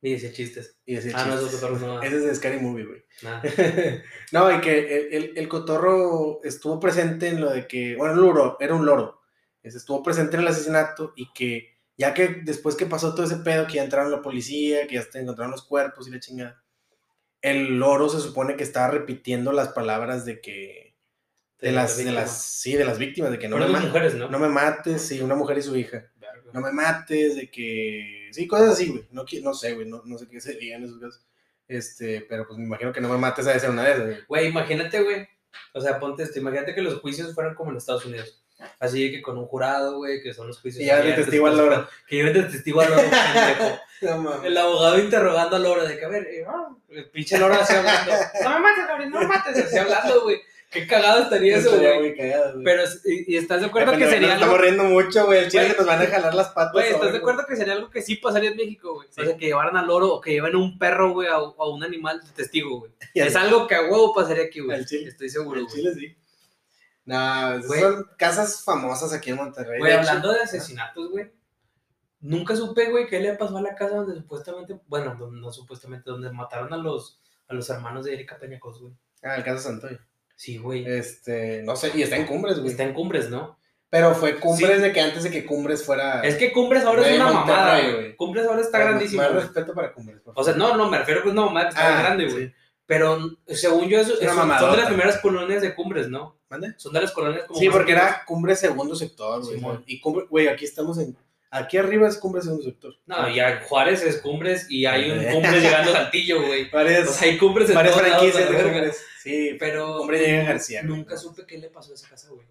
Y decía chistes. y decía Ah, no, esos cotorros no. Ese es de Scary Movie, güey. Nada. no, y que el, el- el cotorro estuvo presente en lo de que, bueno, un loro, era un loro. Ese Estuvo presente en el asesinato y que ya que después que pasó todo ese pedo, que ya entraron la policía, que ya se encontraron los cuerpos y la chingada, el loro se supone que estaba repitiendo las palabras de que, de las, de víctima. las, sí, de las víctimas, de que no me, las ma- mujeres, ¿no? no me mates, sí, una mujer y su hija Verga. no me mates, de que. Sí, cosas así, güey. No, no sé, güey. No, no sé qué se digan esos casos. Este, pero pues me imagino que no me mates a ser una de esas. Güey, imagínate, güey. O sea, ponte esto. Imagínate que los juicios fueran como en Estados Unidos. Así que con un jurado, güey, que son los juicios. Y ya de testigo al loro. Que lleven de testigo al loro. No. El abogado interrogando al loro de que, a ver, eh, ah, el pinche loro así hablando. No me mates, Gabriel, no me mates. Así hablando, güey. Qué cagado estaría eso, güey. Pero, y, y estás de acuerdo Pero que sería algo. estamos riendo mucho, güey. El chile que nos van a jalar las patas. Güey, ¿estás de acuerdo que sería algo que sí pasaría en México, güey? Sí. O sea, que llevaran al loro o que lleven un perro, güey, a, a un animal de testigo, güey. Es algo que a huevo pasaría aquí, güey. Estoy seguro, El güey. chile sí. No, Güey. son casas famosas aquí en Monterrey. Güey, De hablando de asesinatos, güey. Nunca supe, güey, qué le pasó a la casa donde supuestamente, bueno, no, no supuestamente, donde mataron a los, a los hermanos de Erika Peñacos, güey. Ah, el caso Santoy. Sí, güey. Este, no sé, y está en Cumbres, güey. Está en Cumbres, ¿no? Pero fue Cumbres Sí. de que antes de que Cumbres fuera. Es que Cumbres ahora es una Monterrey, mamada, güey. Cumbres ahora está Más- grandísimo. Más respeto para Cumbres. por O sea, favor. no, no, me refiero que es una mamada que está Ah, grande, güey. sí. Pero según yo, eso, son de las primeras colonias de Cumbres, ¿no? ¿Mande? Son de las colonias como. Sí, porque era Cumbre segundo sector, güey. Y Cumbre, güey, aquí estamos en. Aquí arriba es Cumbre segundo sector. No, ya Juárez es Cumbres y hay un Cumbres llegando a Saltillo, güey. Varias, O sea, hay Cumbres en varias todos lados, franquicias a la de. Cumbres. Sí, Pero Cumbre llega García. nunca supe qué le pasó a esa casa, güey.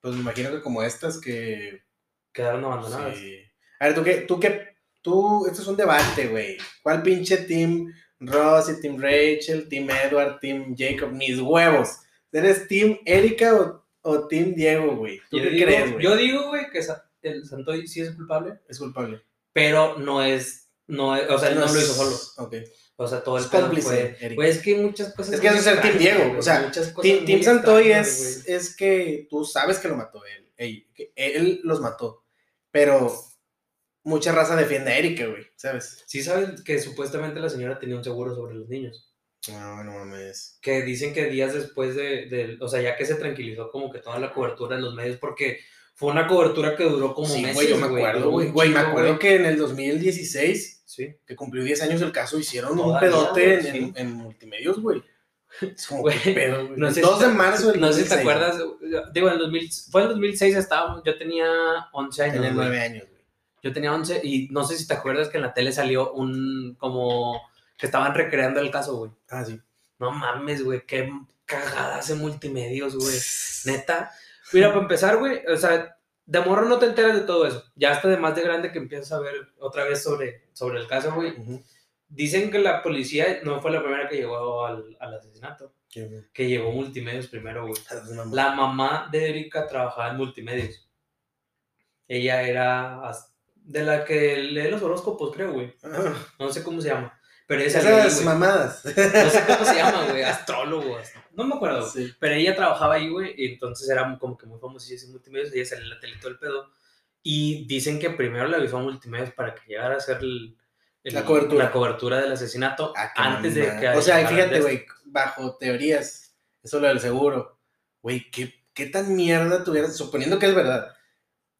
Pues me imagino que como estas que. Quedaron abandonadas. Sí. A ver, tú qué. Tú qué. Tú. Esto es un debate, güey. ¿Cuál pinche team Ross y team Rachel, team Edward, team Jacob? Mis huevos. ¿Eres team Erika o, o team Diego, güey? ¿Tú Yo qué digo, crees, güey? yo digo, güey, que el Santoy sí es culpable, Es culpable. pero no es. No es, o sea, él no, lo hizo solo. Ok. O sea, todo el Es cómplice, fue. Es que hay muchas cosas. Es que eso es el Team Diego, o sea, muchas cosas Team, Team Santoy es, es que tú sabes que lo mató él. Ey, que él los mató. Pero mucha raza defiende a Erika, güey. ¿Sabes? Sí, sabes que supuestamente la señora tenía un seguro sobre los niños. No, no mames. que dicen que días después de, de- o sea, ya que se tranquilizó como que toda la cobertura en los medios, porque fue una cobertura que duró como Sí, meses, güey, yo me acuerdo, güey. un Güey, me acuerdo que en el 2016, Sí, que cumplió 10 años el caso, hicieron un Todavía, pedote güey, en, sí. en, en multimedios, güey. Es como, Güey, ¿qué pedo, güey? no sé El si 2 de te- marzo del No sé si te 2016. acuerdas, digo, en el 2000, fue en el 2006 estábamos, yo tenía 11 años, Tenía güey. 9 años, güey. Yo tenía 11 y no sé si te acuerdas que en la tele salió un, como, que estaban recreando el caso, güey. Ah, sí. No mames, güey, qué cagadas en multimedios, güey. Neta. Mira, para empezar, güey, o sea, de morro no te enteras de todo eso. Ya hasta de más de grande que empiezas a ver otra vez sobre, sobre el caso, güey. Dicen que la policía no fue la primera que llegó al, al asesinato, Qué- que llegó multimedios primero, güey. una La mamá de Erika trabajaba en multimedios. Ella era de la que lee los horóscopos, creo, güey. No sé cómo se llama. Pero ahí, Esas mamadas. No sé cómo se llama, güey. Astrólogo. ast- No me acuerdo. Sí. Pero ella trabajaba ahí, güey, y entonces era como que muy famosilla en multimedios, ella salía en la tele todo el pedo. Y dicen que primero le avisó a multimedios para que llegara a el- el- La cobertura. la cobertura del asesinato Ah, antes de que... O sea, fíjate, güey, bajo teorías, eso lo del seguro. Güey, ¿qué, ¿qué tan mierda tuvieras, suponiendo que es verdad,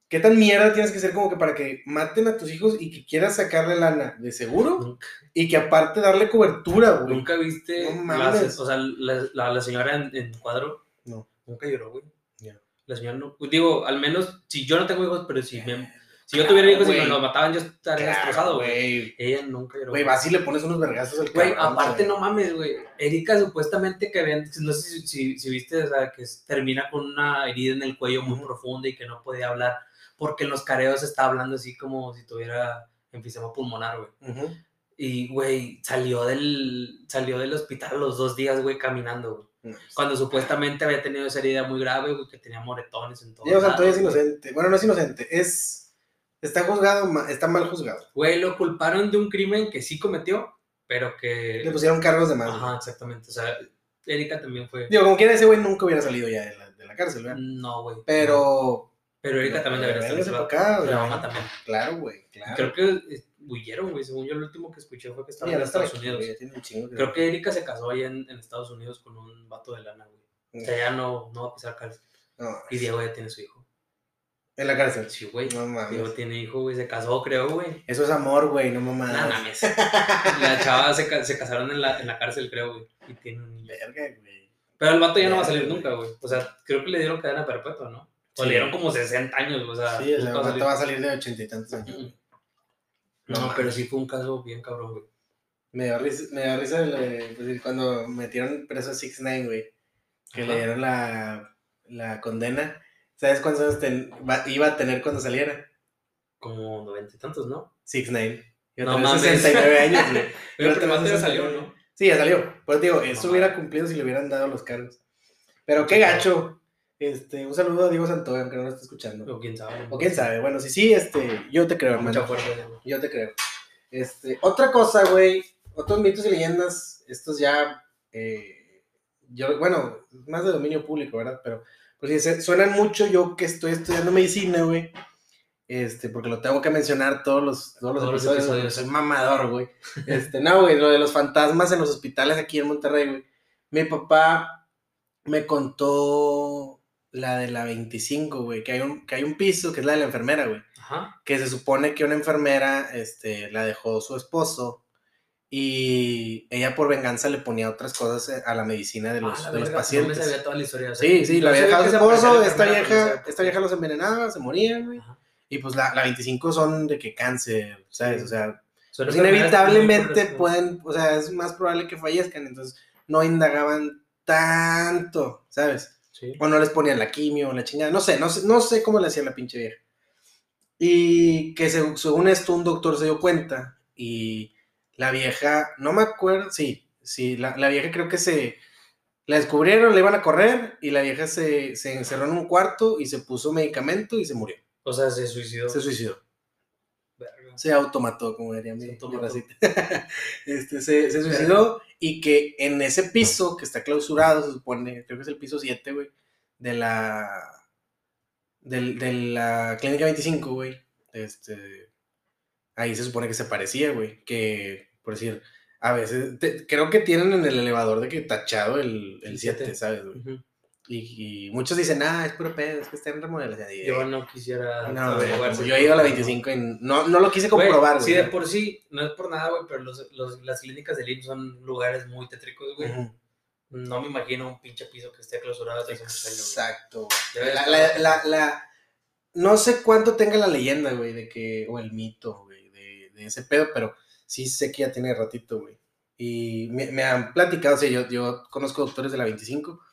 qué tan mierda tienes que ser como que para que maten a tus hijos y que quieras sacarle lana de seguro Nunca, y que aparte darle cobertura, güey? nunca viste... No o sea, la, la- la señora en, en cuadro No. nunca lloró, güey. Ya. La señora no... Digo, al menos, si yo no tengo hijos, pero si, me- si yo tuviera hijos y me los mataban, yo estaría Claro, destrozado, güey. Ella nunca lloró. Güey, vas y le pones unos vergazos al Güey, aparte no mames, güey. Erika supuestamente que habían, no sé si, si, si viste, o sea, que termina con una herida en el cuello muy profunda y que no podía hablar porque en los careos está hablando así como si tuviera enfisema pulmonar, güey. Ujú. Y, güey, salió del, salió del hospital a los dos días, güey, caminando, güey. No. Cuando supuestamente había tenido esa herida muy grave, güey, que tenía moretones en todo. Diego Santoy es inocente. Bueno, no es inocente, es... Está juzgado, está mal juzgado. Güey, lo culparon de un crimen que sí cometió, pero que... Le pusieron cargos de más. Ajá, exactamente. O sea, Erika también fue... Digo, como quiera, ese güey nunca hubiera salido ya de la, de la cárcel, ¿verdad? No, güey. Pero Pero Erika también debería estar véngase en ese pa' acá. La mamá también. Claro, güey, claro. Creo que huyeron, güey. Según yo, lo último que escuché fue que estaban en Estados Unidos. Creo que Erika se casó ahí en, Estados Unidos con un vato de lana, güey. O sea, ya no, no va a pisar cárcel. Y Diego ya tiene su hijo. en la cárcel. Sí, güey. No mames. Diego tiene hijo, güey. Se casó, creo, güey. Eso es amor, güey, no mamadas. No mames. La chava se, ca- se casaron en la, en la cárcel, creo, güey. Y tiene un niño. Verga, güey. Pero el vato ya no va a salir nunca, güey. O sea, creo que le dieron cadena perpetua, ¿no? Sí. le dieron como 60 años, o sea. Sí, o sea, va va a salir de ochenta y tantos años. No, No pero sí fue un caso bien cabrón, güey. Me dio risa, me dio risa el, pues, cuando metieron preso a 6 9 güey. Que Ajá. le dieron la, la condena. ¿Sabes cuántos años ten- va- iba a tener cuando saliera? Como noventa y tantos, ¿no? 6 9 Iba a No tener mames. 69 años, güey. Pero el vato ya 69. salió, ¿no? Sí, ya salió. Pues digo, eso Ajá. hubiera cumplido si le hubieran dado los cargos. Pero qué gacho. Este, un saludo a Diego Santoy, aunque no lo esté escuchando. O quién sabe. O quién sabe. Bueno, si sí, este, yo te creo, hermano. Yo te creo. Este, otra cosa, güey, otros mitos y leyendas, estos ya, eh, yo, bueno, más de dominio público, ¿verdad? Pero, pues sí, suenan mucho yo que estoy estudiando medicina, güey, este, porque lo tengo que mencionar todos los, todos los Todos los episodios. soy mamador, güey. Este, no, güey, lo de los fantasmas en los hospitales aquí en Monterrey, güey. Mi papá me contó la de la 25, güey, que hay un, que hay un piso, que es la de la enfermera, güey Ajá. que se supone que una enfermera este, la dejó su esposo y ella por venganza le ponía otras cosas eh, a la medicina de los, Ah, la de los verga, pacientes. No me sabía toda la historia. o sea, sí, sí, la dejado su esposo, esta vieja, esta vieja los envenenaba, se morían, güey. Y pues la, la 25 son de que cáncer, ¿sabes? Sí. O sea, pues inevitablemente pueden, o sea, es más probable que fallezcan, entonces no indagaban tanto, ¿sabes? Sí. O no les ponían la quimio, la chingada. No sé, no sé, no sé cómo le hacía la pinche vieja. Y que se- según esto un doctor se dio cuenta y la vieja, no me acuerdo, sí, sí, la, la vieja creo que se, la descubrieron, le iban a correr y la vieja se, se encerró en un cuarto y se puso medicamento y se murió. O sea, se suicidó. Se suicidó. Se automató, como diría mi, Se mi automató. racita. este, se, se suicidó y que en ese piso que está clausurado, se supone, creo que es el piso 7, güey, de la. de la Clínica 25, güey. Este. Ahí se supone que se parecía, güey. Que, por decir, a veces. te- creo que tienen en el elevador de que tachado el, el El 7, siete. ¿sabes, güey? Y, y muchos dicen, ah, es puro pedo, es que está en remodelación. Y- Yo no quisiera. no, güey, yo he ido a la 25 y no, no lo quise comprobar, güey. Sí, de por sí, no es por nada, güey, pero los, los- las clínicas del IMSS son lugares muy tétricos, güey. No me imagino un pinche piso que esté clausurado hace muchos años. güey. Exacto. güey. La, la, la, la- no sé cuánto tenga la leyenda, güey, de que, o el mito, güey, de, de ese pedo, pero sí sé que ya tiene ratito, güey. Y me, me han platicado, o sea, yo, yo conozco doctores de la 25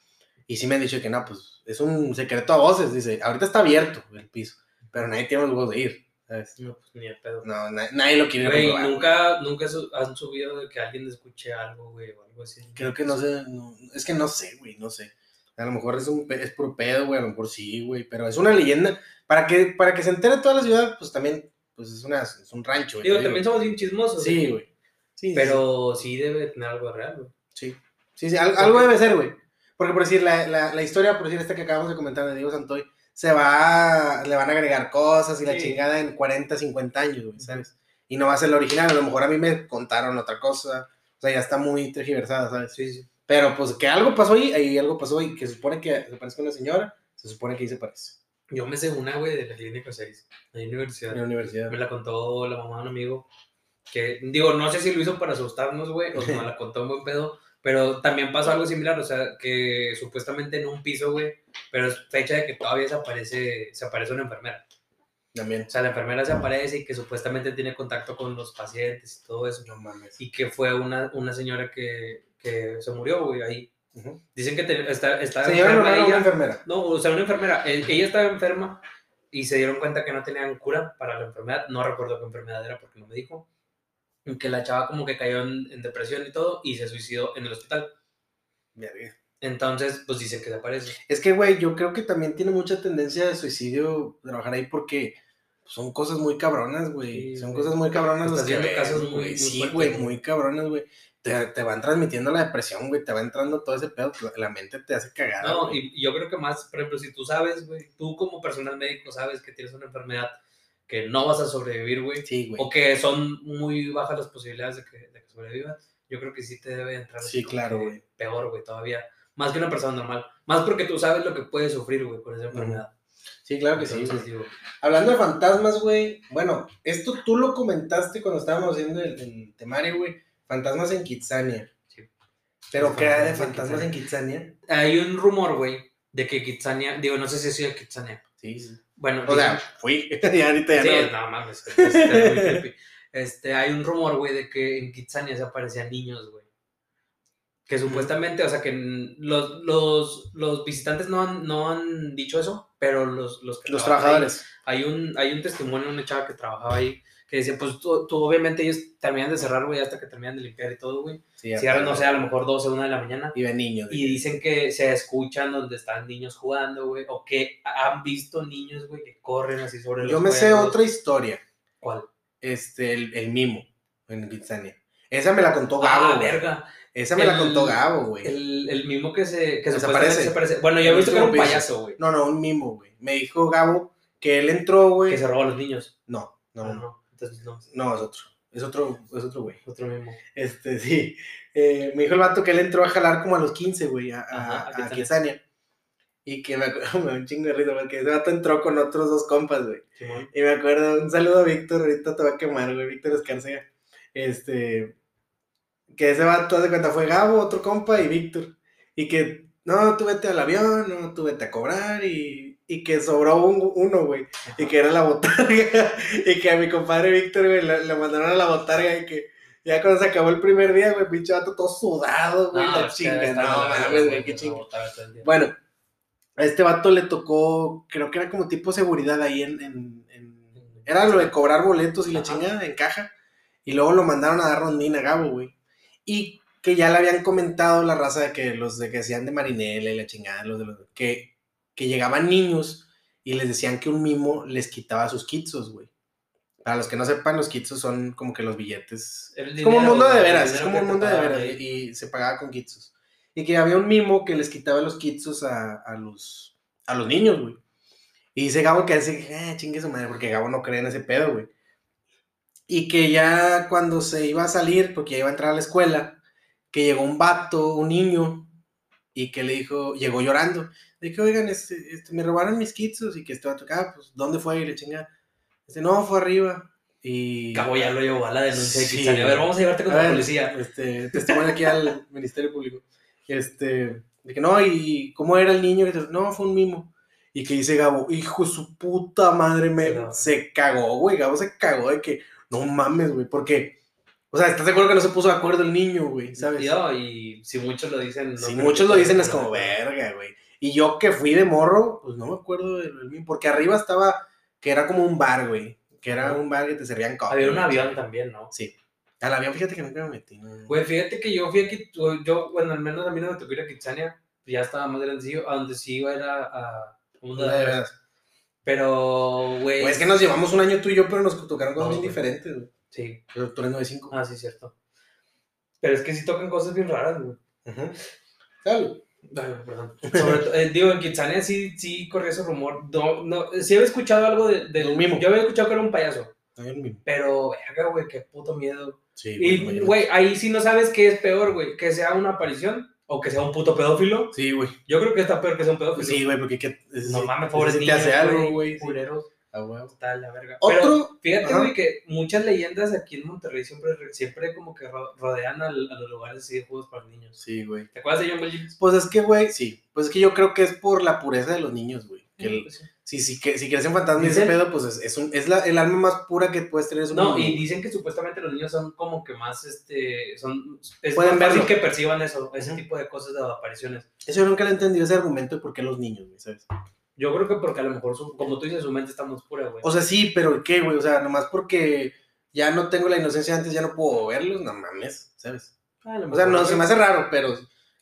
y sí me han dicho que no, pues es un secreto a voces, dice, ahorita está abierto el piso, pero nadie tiene los huevos de ir, ¿sabes? No, pues ni de pedo. No, na- nadie lo quiere comprobar, nunca, nunca han subido de que alguien escuche algo, güey, o algo así. Creo que no sé, no- es que no sé, güey, no sé. A lo mejor es, un, es puro pedo, güey, a lo mejor sí, güey, pero es una leyenda. Para que, para que se entere toda la ciudad, pues también, pues es, una, es un rancho, güey. Digo, también somos bien chismosos. Sí, güey. Sí, Pero sí debe tener algo real, güey. Sí, sí, sí, al- algo debe ser, güey. Porque por decir, la, la, la historia, por decir, esta que acabamos de comentar de Diego Santoy, se va, le van a agregar cosas y la Sí. chingada en 40, 50 años, güey, ¿sabes? Y no va a ser la original, a lo mejor a mí me contaron otra cosa, o sea, ya está muy tergiversada, ¿sabes? Sí, sí. Pero pues que algo pasó ahí, ahí algo pasó y que se supone que se parece con una señora, se supone que ahí se parece. Yo me sé una, güey, de la clínica 6, de la En universidad. la universidad. Me la contó la mamá de un amigo. Que, digo, no sé si lo hizo para asustarnos, güey, o me la contó en buen pedo. Pero también pasó algo similar, o sea, que supuestamente en un piso, güey, pero es fecha de que todavía se aparece, se aparece una enfermera. También. O sea, la enfermera se aparece y que supuestamente tiene contacto con los pacientes y todo eso. No mames. Y que fue una, una señora que, que se murió, güey, ahí. Ujú. Dicen que te- está, está no enferma era una ella. enfermera. No, o sea, una enfermera. Eh, Ella estaba enferma y se dieron cuenta que no tenían cura para la enfermedad. No recuerdo qué enfermedad era porque no me dijo. Que la chava como que cayó en, en depresión y todo y se suicidó en el hospital. Verga. Entonces, pues dicen que desaparece. Es que, güey, yo creo que también tiene mucha tendencia de suicidio trabajar ahí porque son cosas muy cabronas, güey. Sí, son güey. cosas muy cabronas Estás viendo casos muy- muy Sí, güey, muy cabronas, güey. te, te van transmitiendo la depresión, güey, te va entrando todo ese pedo, la mente te hace cagar. No, güey. y y yo creo que más, por ejemplo, si tú sabes, güey, tú como personal médico sabes que tienes una enfermedad que no vas a sobrevivir, güey, Sí, güey. o que son muy bajas las posibilidades de que, de que sobrevivas, yo creo que sí te debe entrar Sí, claro, güey. peor, güey, todavía. Más que una persona normal. Más porque tú sabes lo que puedes sufrir, güey, con esa enfermedad. Sí, claro que sí. Güey. Hablando de fantasmas, güey. Bueno, esto tú lo comentaste cuando estábamos haciendo el, el temario, güey. Fantasmas en Kitsania. Sí. Pero ¿qué hay de Fantasmas en Kitsania? hay un rumor, güey, de que Kitsania, digo, no sé si es de Kitsania. Sí, sí. Bueno, O sea, fui. ya ahorita ya Sí, no. no mames. Este. Este, hay un rumor, güey, de que en Kitsania se aparecían niños, güey. Que supuestamente, o sea, que los, los, los visitantes no han, no han dicho eso, pero los, los, que Los trabajan ahí- trabajadores. Hay un, hay un testimonio de una chava que trabajaba ahí que decía, pues tú, tú, obviamente ellos terminan de cerrar, güey, hasta que terminan de limpiar y todo, güey. Sí, Cierran, no sé, a lo mejor 12, 1 de la mañana. Y ven niños. Y dicen que se escuchan donde están niños jugando, güey, o que han visto niños, güey, que corren así sobre los Yo me sé otra historia. ¿Cuál? Este, el, el mimo en Kitsania. Esa me la contó Ah, Gabo. güey. verga. Esa me la contó Gabo, güey. El, el mismo que se que Desaparece. se. Bueno, yo he visto que era un payaso, güey. No, no, un mimo, güey. Me dijo Gabo que él entró, güey. Que se roba a los niños. No, no, Ah, no. no. Entonces no. No, es otro. Es otro, es otro, güey. Otro mismo. Este, sí. Eh, me dijo el vato que él entró a jalar como a los 15, güey, a, Ajá, a a Kitsania. Y que me acuerdo, me da un chingo de risa, porque ese vato entró con otros dos compas, güey. Y me acuerdo, un saludo a Víctor, ahorita te va a quemar, güey, Víctor Escarcega. Este, que ese vato, de cuenta, fue Gabo, otro compa y Víctor. Y que, no, tú vete al avión, no, tú vete a cobrar y, y que sobró un- uno, güey. Y que era la botarga. y que a mi compadre Víctor, güey, le, le mandaron a la botarga y que ya cuando se acabó el primer día, güey, pinche vato todo sudado, güey, la es que chinga. No, mames, güey, qué chinga. Bueno, a este vato le tocó, creo que era como tipo seguridad ahí en. en- en- era lo de cobrar boletos y la chingada en caja. Y luego lo mandaron a dar rondín a Gabo, güey. Y que ya le habían comentado la raza de que los de que hacían de marinela y la chingada, los de los. que, que llegaban niños y les decían que un mimo les quitaba sus kitsos, güey. Para los que no sepan, los kitsos son como que los billetes El es como un dinero, mundo de veras, es dinero como un mundo de veras. Y se pagaba con kitsos. Y que había un mimo que les quitaba los kitsos a, a los, a los niños, güey. Y dice Gabo que hace, eh, chingue su madre, porque Gabo no cree en ese pedo, güey. Y que ya cuando se iba a salir, porque ya iba a entrar a la escuela, que llegó un vato, un niño, y que le dijo, llegó llorando. De que, oigan, este, este, me robaron mis kitsos, y que vato, ah, pues, ¿dónde fue? Y le chinga. Este, no, fue arriba. Y. Cabo ya lo llevó a la denuncia de Sí, Kitsania. A ver, vamos a llevarte con A la ver, policía. Este, testimonio aquí al Ministerio Público. Este, de que no, y cómo era el niño, no, fue un mimo. Y que dice Gabo, hijo de su puta madre, me, no. se cagó, güey. Gabo se cagó de que, no mames, güey, porque, o sea, ¿estás de acuerdo que no se puso de acuerdo el niño, güey? ¿Sabes? Y si muchos lo dicen. no si muchos lo dicen, es como, una- verga, güey. Y yo que fui de morro, pues no me acuerdo del, mimo, porque arriba estaba, que era como un bar, güey. Que era un bar que te servían coca. Había un avión también, ¿no? Sí. Al avión, fíjate que nunca me metí. no. Güey, fíjate que yo fui aquí, yo, bueno, al menos a mí no me tocó ir a Kitsania, ya estaba más grandecillo, a donde sí iba era a... ¿cómo se De veras. Pero, güey... Güey, es que nos llevamos un año tú y yo, pero nos tocaron cosas No, bien güey. diferentes, güey. Sí, Pero tú eres 95. ah, sí, cierto. Pero es que sí tocan cosas bien raras, güey. Ajá. Salud. Ay, perdón. Sobre eh, digo, en Kitsania sí, sí corría ese rumor. No, no, sí había escuchado algo de, del mimo. Yo había escuchado que era un payaso. El. Pero, verga, güey, qué puto miedo. Sí, Y, güey, ahí sí no sabes qué es peor, güey. Que sea una aparición o que sea un puto pedófilo. Sí, güey. Yo creo que está peor que sea un pedófilo. Sí, güey, porque ¿qué? ese No sí- mames, pobres sí te niños, hace algo, güey. Culeros. Ah, güey. Está la verga. Pero Otro. fíjate, güey, que muchas leyendas aquí en Monterrey siempre, siempre como que ro- rodean a los lugares así de juegos para niños. Sí, güey. ¿Te acuerdas de John Bell Pues es que, güey, sí. Pues es que yo creo que es por la pureza de los niños, güey. Que el- Pues si, si, que, si crecen fantasmas y ese pedo, pues es, es, un, es la, el alma más pura que puedes tener. Es un No, y dicen que supuestamente los niños son como que más, este, son, es Pueden más fácil que perciban eso, ese tipo de cosas de apariciones. Eso yo nunca le he entendido ese argumento de por qué los niños, güey, ¿sabes? Yo creo que porque a lo mejor, su- como tú dices, su mente está más pura, güey. O sea, sí, pero ¿qué, güey? O sea, nomás porque ya no tengo la inocencia antes, ya no puedo verlos, no mames, ¿sabes? O sea, mejor, no, se me hace raro, pero...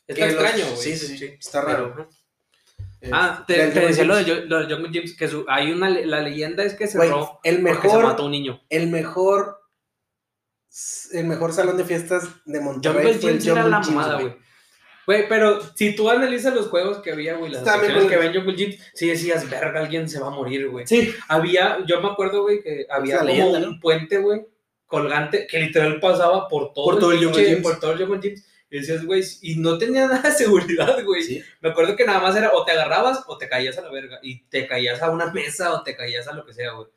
Está extraño, güey. Sí, sí, sí, está raro. Pero- eh, Ah, te, te John decía lo de. Jo- lo de John James, que su- hay una, la leyenda es que Güey, cerró el porque se mejor, mató un niño. el mejor el mejor salón de fiestas de Monterrey Jungle fue el Gyms era la mamada, güey. güey. Güey, pero si tú analizas los juegos que había, güey, las atracciones que güey. había en Jungle Gyms, sí decías, verga, alguien se va a morir, güey. Sí, Había, yo me acuerdo, güey, que había como leyenda, un puente, güey, colgante, que literal pasaba por todo, Por todo el Jungle Gyms. Por todo el Jungle Gyms. Y decías, güey, y no tenía nada de seguridad, güey. sí. Me acuerdo que nada más era o te agarrabas o te caías a la verga. Y te caías a una mesa o te caías a lo que sea, güey.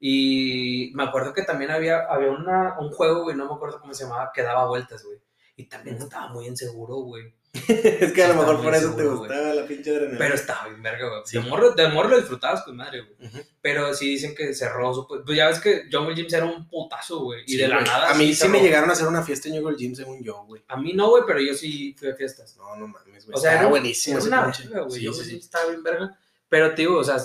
Y me acuerdo que también había, había una, un juego, güey, no me acuerdo cómo se llamaba, que daba vueltas, güey. Y también Ujú. estaba muy inseguro, güey. es que a lo mejor por eso te seguro, güey. gustaba la pinche adrenalina. Pero estaba bien verga, güey. Sí. De, morro, de morro lo disfrutabas con madre, güey. Ujú. Pero sí dicen que cerró su... Pues ya ves que Jungle Gyms era un putazo, güey. Y Sí, de la güey. nada A mí sí cerró. me llegaron a hacer una fiesta en Jungle Gym, según yo, güey. A mí no, güey, pero yo sí fui a fiestas. No, no mames, güey. O sea, era, buenísimo. era una verga, güey. Sí, Jungle sí, estaba bien verga. Pero, tío, o sea,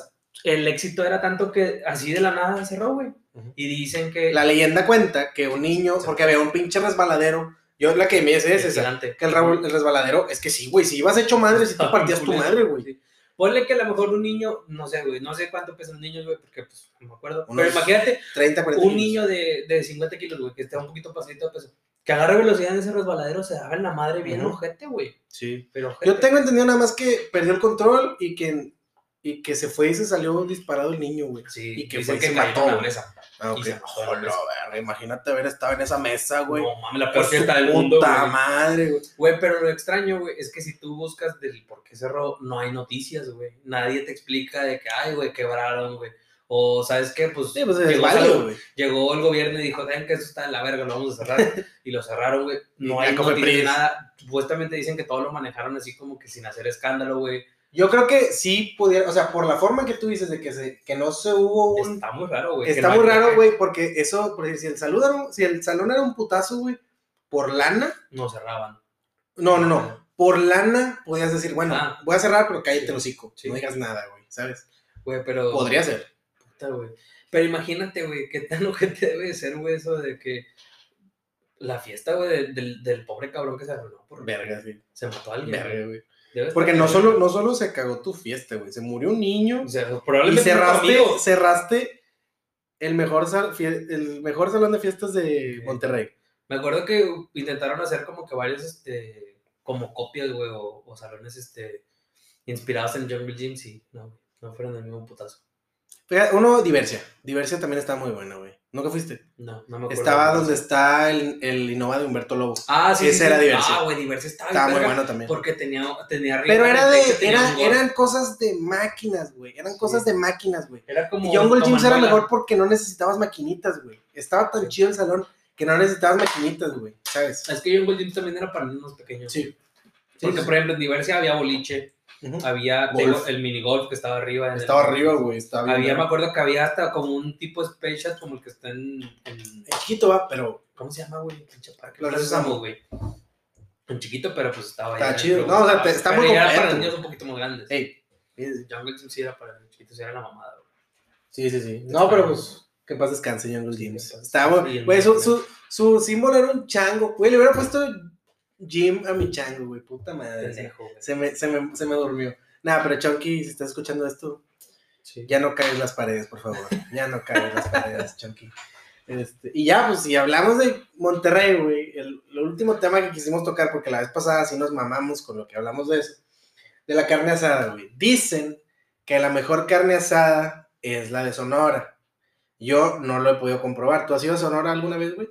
el éxito era tanto que así de la nada cerró, güey. Ujú. Y dicen que... La leyenda cuenta que un niño, porque había un pinche resbaladero. Yo la que me es esa. Que el, resbaladero, es que sí, güey. Si ibas hecho madre, si tú partías tu madre, güey. Sí. Ponle que a lo mejor un niño, no sé, güey, no sé cuánto pesan los niños, güey, porque pues no me acuerdo. Unos Pero imagínate 30, 40 un niño de, de 50 kilos, güey, que esté un poquito pasadito de peso, que agarre velocidad en ese resbaladero, se daba en la madre bien Ujú. ojete, güey. Sí. Pero ojete. Yo tengo entendido nada más que perdió el control y que, y que se fue y se salió disparado el niño, güey. Sí, y que fue que se cayó mató, en la mesa. Ah, Y ok. se bajó de la Joder, mesa. verga, imagínate haber estado en esa mesa, güey. No mames, la peor fiesta del mundo, puta güey. madre, güey. Güey, pero lo extraño, güey, es que si tú buscas del por qué cerró, no hay noticias, güey. Nadie te explica de que, ay, güey, quebraron, güey. O, ¿sabes qué? Pues, Sí, pues es llegó, válido, el gobierno y dijo, saben que esto está de la verga, lo vamos a cerrar. y lo cerraron, güey. No hay noticias, nada. Supuestamente dicen que todo lo manejaron así como que sin hacer escándalo, güey. Yo creo que sí pudiera, o sea, por la forma que tú dices de que, se, que no se hubo un... Está muy raro, güey. Está muy raro, güey, porque eso, por decir, si el, salud era un- si el salón era un putazo, güey, por lana, No cerraban. no, no, no, por lana podías decir, bueno, Ah. voy a cerrar, pero cállate Sí. el hocico, Sí. no digas nada, güey, ¿sabes? Güey, pero... Podría ser. Puta, güey. Pero imagínate, güey, qué tan ojete debe de ser, güey, eso de que la fiesta, güey, del, del, del pobre cabrón que se arruinó por Verga, sí. se mató a alguien. Verga, güey. Porque no solo, no solo se cagó tu fiesta, güey, se murió un niño O sea, y cerraste, el mejor, sal- el mejor salón de fiestas de Sí. Monterrey. Me acuerdo que intentaron hacer como que varios, este, como copias, güey, o, o salones, este, inspirados en Jungle Gyms y no, no fueron el mismo putazo. Uno, Diversia. Diversia también está muy bueno, güey. ¿Nunca fuiste? No, no me acuerdo. Estaba donde está el, el Innova de Humberto Lobo. Ah, sí, Ese sí, era sí. Diversia. Ah, güey, Diversia estaba, Estaba muy bueno también. Porque tenía, tenía Pero era de, era, eran cosas de máquinas, güey. Eran Sí. cosas de máquinas, güey. Era como. Y Jungle Gyms era mejor porque no necesitabas maquinitas, güey. Estaba tan chido el salón que no necesitabas maquinitas, güey. ¿Sabes? Es que Jungle Gyms también era para niños pequeños. Sí. Porque, por ejemplo, en Diversia había boliche, Ujú. había Golf. digo, el minigolf que estaba arriba. en el- Estaba arriba, güey. Estaba bien. Había, me verga. acuerdo que había hasta como un tipo de como el que está en. en- chiquito, va, pero ¿Cómo se llama, güey? Pinche parque. Sésamo. Sésamo, güey. En chiquito, pero pues estaba Está chido. No, o sea, te- está Pero muy ya era para completo, niños un poquito más grandes. Ey. Jungle Gym sí era para los chiquitos, era la mamada, güey. Sí, sí, sí. No, pero pues, que paz descanse Jungle Gyms. Estaba, el güey, su, su, su símbolo era un chango. Güey, le hubiera puesto Jim a mi chango, güey. Puta madre. Pendejo, güey. Se me, se me, se me durmió. Nada, pero Chunky, si estás escuchando esto, Sí. ya no caes las paredes, por favor. Ya no caes las paredes, Chunky. Este, y ya, pues, si hablamos de Monterrey, güey, el, el último tema que quisimos tocar, porque la vez pasada sí nos mamamos con lo que hablamos de eso, de la carne asada, güey. Dicen que la mejor carne asada es la de Sonora. Yo no lo he podido comprobar. ¿Tú has ido a Sonora alguna vez, güey?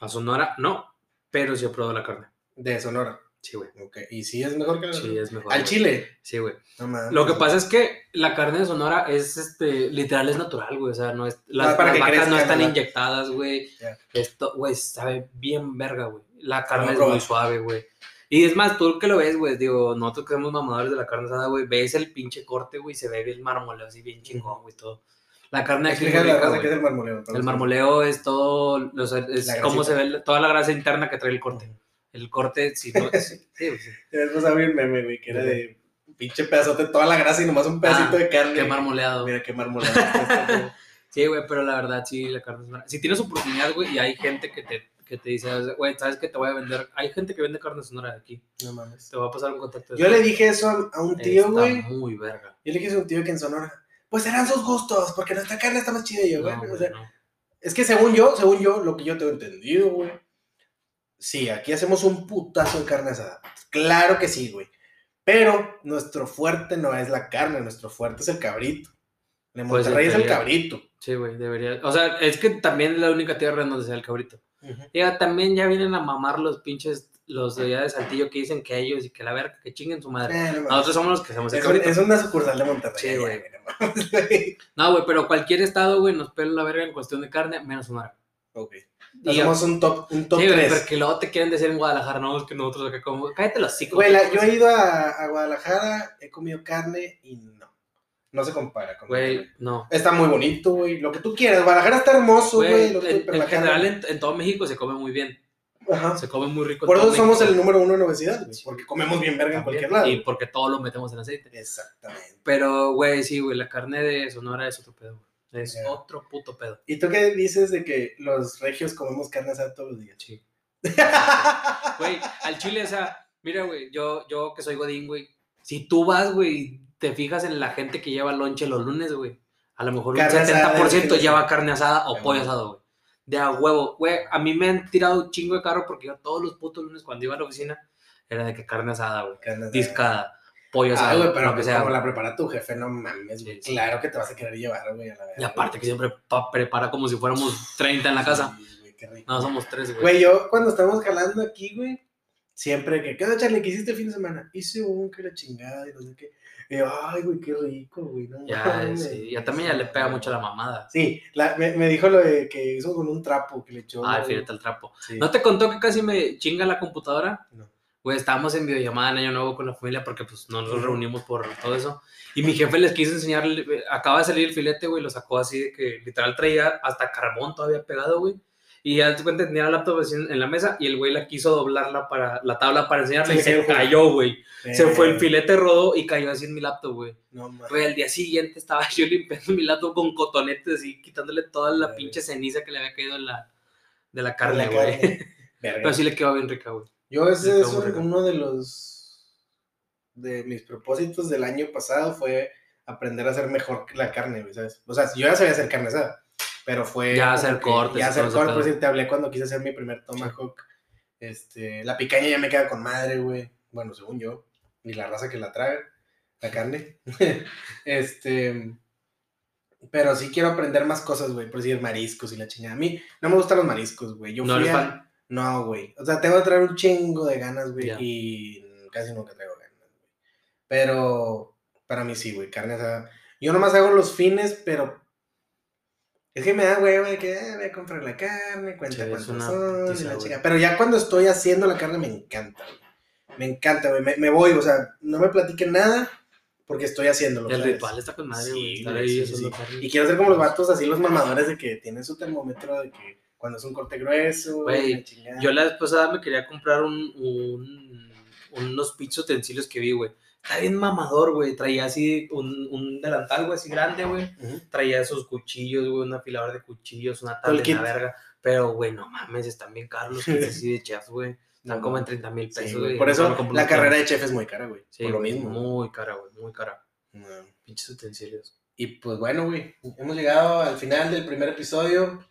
A Sonora, no, pero sí he probado la carne. De Sonora. Sí, güey. Ok. ¿Y sí es mejor que la Sí, es mejor. Al güey. chile. Sí, güey. No. Lo que pasa es que la carne de Sonora es, este, literal, es natural, güey. O sea, no es, las, para las que vacas no están ¿verdad? inyectadas, güey. Esto, güey, sabe bien verga, güey. La carne es muy suave, güey. Y es más, tú que lo ves, güey, digo, nosotros que somos mamadores de la carne asada, güey, ves el pinche corte, güey, se ve el marmoleo así bien chingón, güey, todo. La carne aquí la rica, raza que es el marmoleo. El marmoleo es todo, es La cómo se ve toda la grasa interna que trae el corte. El corte, si no, sí, sí, sí. Después había un meme, güey, que era de pinche pedazote, toda la grasa y nomás un pedacito Ah, de carne. Qué marmoleado. Mira qué marmoleado. Sí, güey, pero la verdad, sí, la carne es. Si tienes oportunidad, güey, y hay gente que te, que te dice, güey, ¿sabes que Te voy a vender. Hay gente que vende carne sonora de aquí. no mames. Te voy a pasar un contacto. de Yo le dije eso a- un tío, Está güey. muy verga. Yo le dije eso a un tío que en Sonora. Pues serán sus gustos, porque nuestra carne está más chida. Y yo, No, bueno, o güey, sea. Es que según yo, según yo, lo que yo tengo entendido, güey. Sí, aquí hacemos un putazo en carne asada. Claro que sí, güey. Pero nuestro fuerte no es la carne, nuestro fuerte es el cabrito. En Pues, Monterrey es el cabrito. Sí, güey, debería. O sea, es que también es la única tierra en donde sea el cabrito. Ya también ya vienen a mamar los pinches, los de allá de Saltillo que dicen que ellos y que la verga, que chinguen su madre. Eh, no. Nosotros somos los que hacemos el es, un- cabrito. es una sucursal de Monterrey. Sí, güey. no güey. Pero cualquier estado, güey, nos pela la verga en cuestión de carne, menos Sonora. Ok. Y Hacemos un top, un top sí, güey, 3. porque luego te quieren decir en Guadalajara, no, es que nosotros acá como. Cállate los hocico. Güey, la- yo he ido a, a Guadalajara, he comido carne y no. No se compara con Güey, no. Está muy bonito, güey. Lo que tú quieras. Guadalajara está hermoso, güey. En, general, en, en todo México se come muy bien. Ajá. Se come muy rico. Por eso somos el número uno en obesidad, güey. Porque comemos bien verga en cualquier lado. Y porque todo lo metemos en aceite. Exactamente. Pero, güey, sí, güey, la carne de Sonora es otro pedo, güey. Es otro puto pedo. ¿Y tú qué dices de que los regios comemos carne asada todos los días? Sí. Güey, al chile, o sea, mira, güey, yo, yo que soy Godín, güey, si tú vas, güey, te fijas en la gente que lleva lonche los lunes, güey, a lo mejor un Carne asada, 70% sí. lleva carne asada o pollo asado, güey. De a huevo, güey, a mí me han tirado un chingo de carro porque yo todos los putos lunes cuando iba a la oficina era de que carne asada, güey, discada, pollo Ah, asado, güey, pero que pues sea. como la prepara tu jefe, no mames, güey. Sí. Claro que te vas a querer llevar, güey, a la verga. Y aparte que siempre pa- prepara como si fuéramos 30 en la casa. Sí, güey, qué rico. No, somos tres, güey. Güey, yo cuando estamos jalando aquí, güey, siempre que, ¿qué onda, Charlie? ¿Qué hiciste el fin de semana? Hice un que la chingada y no sé qué. Y yo, ay, güey, qué rico, güey. No Ya, mames". sí, ya también ya le pega mucho la mamada. Sí, la- me, me dijo lo de que hizo con un trapo que le echó. Ah, fíjate el trapo. Sí. ¿No te contó que casi me chinga la computadora? No. Güey, estábamos en videollamada en Año Nuevo con la familia porque pues no nos reunimos por todo eso. Y mi jefe les quiso enseñar, acaba de salir el filete, güey, lo sacó así de que literal traía hasta carbón todavía pegado, güey. Y ya te cuenta, tenía la laptop en la mesa y el güey la quiso doblarla para la tabla para enseñarle Sí, y se güey. cayó, güey. Se fue el Eh, filete, rodó y cayó así en mi laptop, güey. No mames. Güey, al día siguiente estaba yo limpiando mi laptop con cotonetes y quitándole toda la pinche ceniza que le había caído en la, de la carne, güey. Pero sí le quedó bien rica, güey. Yo ese es un- uno de los de mis propósitos del año pasado fue aprender a hacer mejor la carne, ¿sabes? O sea, yo ya sabía hacer carne asada, pero fue Ya hacer cortes ya y hacer cortes, por eso te hablé cuando quise hacer mi primer tomahawk. Este, la picaña ya me queda con madre, güey. Bueno, según yo, ni la raza que la traga, la carne. este, pero sí quiero aprender más cosas, güey, por decir mariscos y la chingada. A mí no me gustan los mariscos, güey. Yo ¿No fui a- fan? No, güey. O sea, tengo que traer un chingo de ganas, güey. Y casi nunca traigo ganas, güey. Pero para mí sí, güey. Carne asada. Yo nomás hago los fines, pero. Es que me da, güey, güey, que eh, voy a comprar la carne, cuenta Sí, cuántos son, y la chica. Pero ya cuando estoy haciendo la carne me encanta, güey. Me encanta, güey. Me, me voy, o sea, no me platiquen nada porque estoy haciéndolo. El ritual está con madre, Sí, güey. Y quiero ser como los vatos, así los mamadores de que tienen su termómetro, de que cuando es un corte grueso, Güey. Yo la vez pasada me quería comprar un, un- unos pinches utensilios que vi, güey. Está bien mamador, güey. Traía así un, un delantal, güey, así grande, güey. Traía esos cuchillos, güey, un afilador de cuchillos, una tabla en la verga. Pero, güey, no mames, están bien caros los kits así de chefs, güey. Están No, como en no. 30 mil pesos, güey. güey. Por eso la carrera de chef es muy cara, güey. Sí, por lo mismo. Muy cara, güey, muy cara. No. Pinches utensilios. Y pues bueno, güey, hemos llegado al final del primer episodio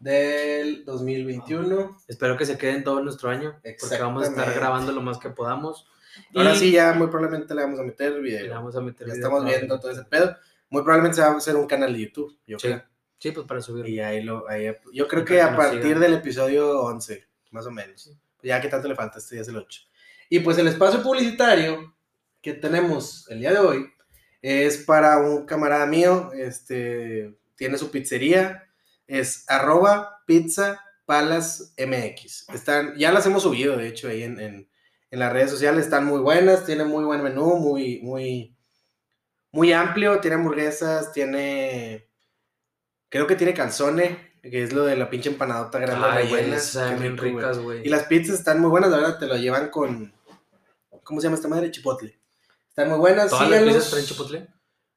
del 2021. Espero que se queden todo nuestro año. Porque vamos a estar grabando lo más que podamos. Ahora Y sí, ya muy probablemente le vamos a meter le video. vamos a meter Ya video estamos viendo todo ese pedo. Muy probablemente se va a hacer un canal de YouTube, yo Sí. creo. Sí, pues para subir. Y ahí lo, ahí, yo creo que a que nos partir sigan. del episodio 11, más o menos. Ya que tanto le falta, este ya es el 8. Y pues el espacio publicitario que tenemos el día de hoy es para un camarada mío, este, tiene su pizzería, es arroba pizza palas mx. Están, ya las hemos subido, de hecho, ahí en, en, en las redes sociales, están muy buenas, tiene muy buen menú, muy, muy, muy amplio, tiene hamburguesas, tiene, creo que tiene calzone, que es lo de la pinche empanadota grande Ay, Qué bien ricas, güey. Y las pizzas están muy buenas, la verdad, te lo llevan con, ¿cómo se llama esta madre? Chipotle. Están muy buenas, ¿Todas las pizzas traen chipotle?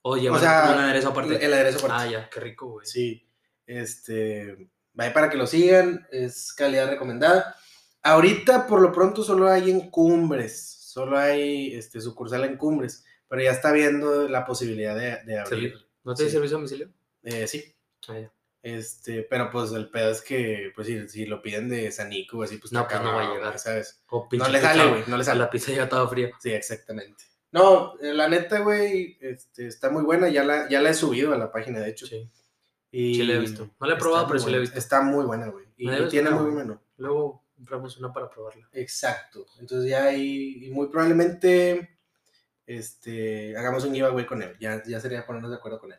¿O llevan sea, un aderezo aparte? El aderezo aparte. Ah, ya, qué rico, güey. Sí, este, ahí para que lo sigan, es calidad recomendada. Ahorita, por lo pronto, solo hay en Cumbres, solo hay este, sucursal en Cumbres, pero ya está viendo la posibilidad de, de abrir. ¿No te Sí. servicio a domicilio? Eh, sí, Ah, ya. Este, pero pues el pedo es que, pues si, si lo piden de Sanico o así, pues No, pues no va a llegar. ¿sabes? O pinche No le sale, güey, no le sale. La pizza ya estaba fría. Sí, exactamente. No, eh, la neta, güey, este, está muy buena, ya la, ya la he subido a la página, de hecho. Sí. Y Sí la he visto. No la he probado, pero sí la he visto. Está muy buena, güey. Y, y tiene muy bueno. Luego compramos una para probarla. Exacto. Entonces ya ahí, y muy probablemente, este, hagamos un giveaway con él. Ya, ya sería ponernos de acuerdo con él.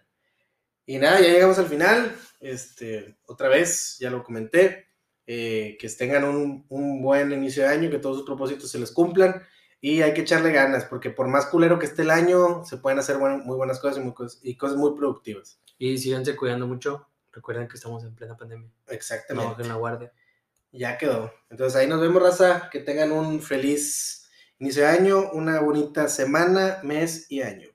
Y nada, ya llegamos al final. Este, otra vez, ya lo comenté, eh, que tengan un, un buen inicio de año, que todos sus propósitos se les cumplan. Y hay que echarle ganas, porque por más culero que esté el año, se pueden hacer muy buenas cosas y, muy cosas y cosas muy productivas. Y síganse cuidando mucho. Recuerden que estamos en plena pandemia. No Exactamente. bajen la guardia. Ya quedó. Entonces ahí nos vemos, raza. Que tengan un feliz inicio de año, una bonita semana, mes y año.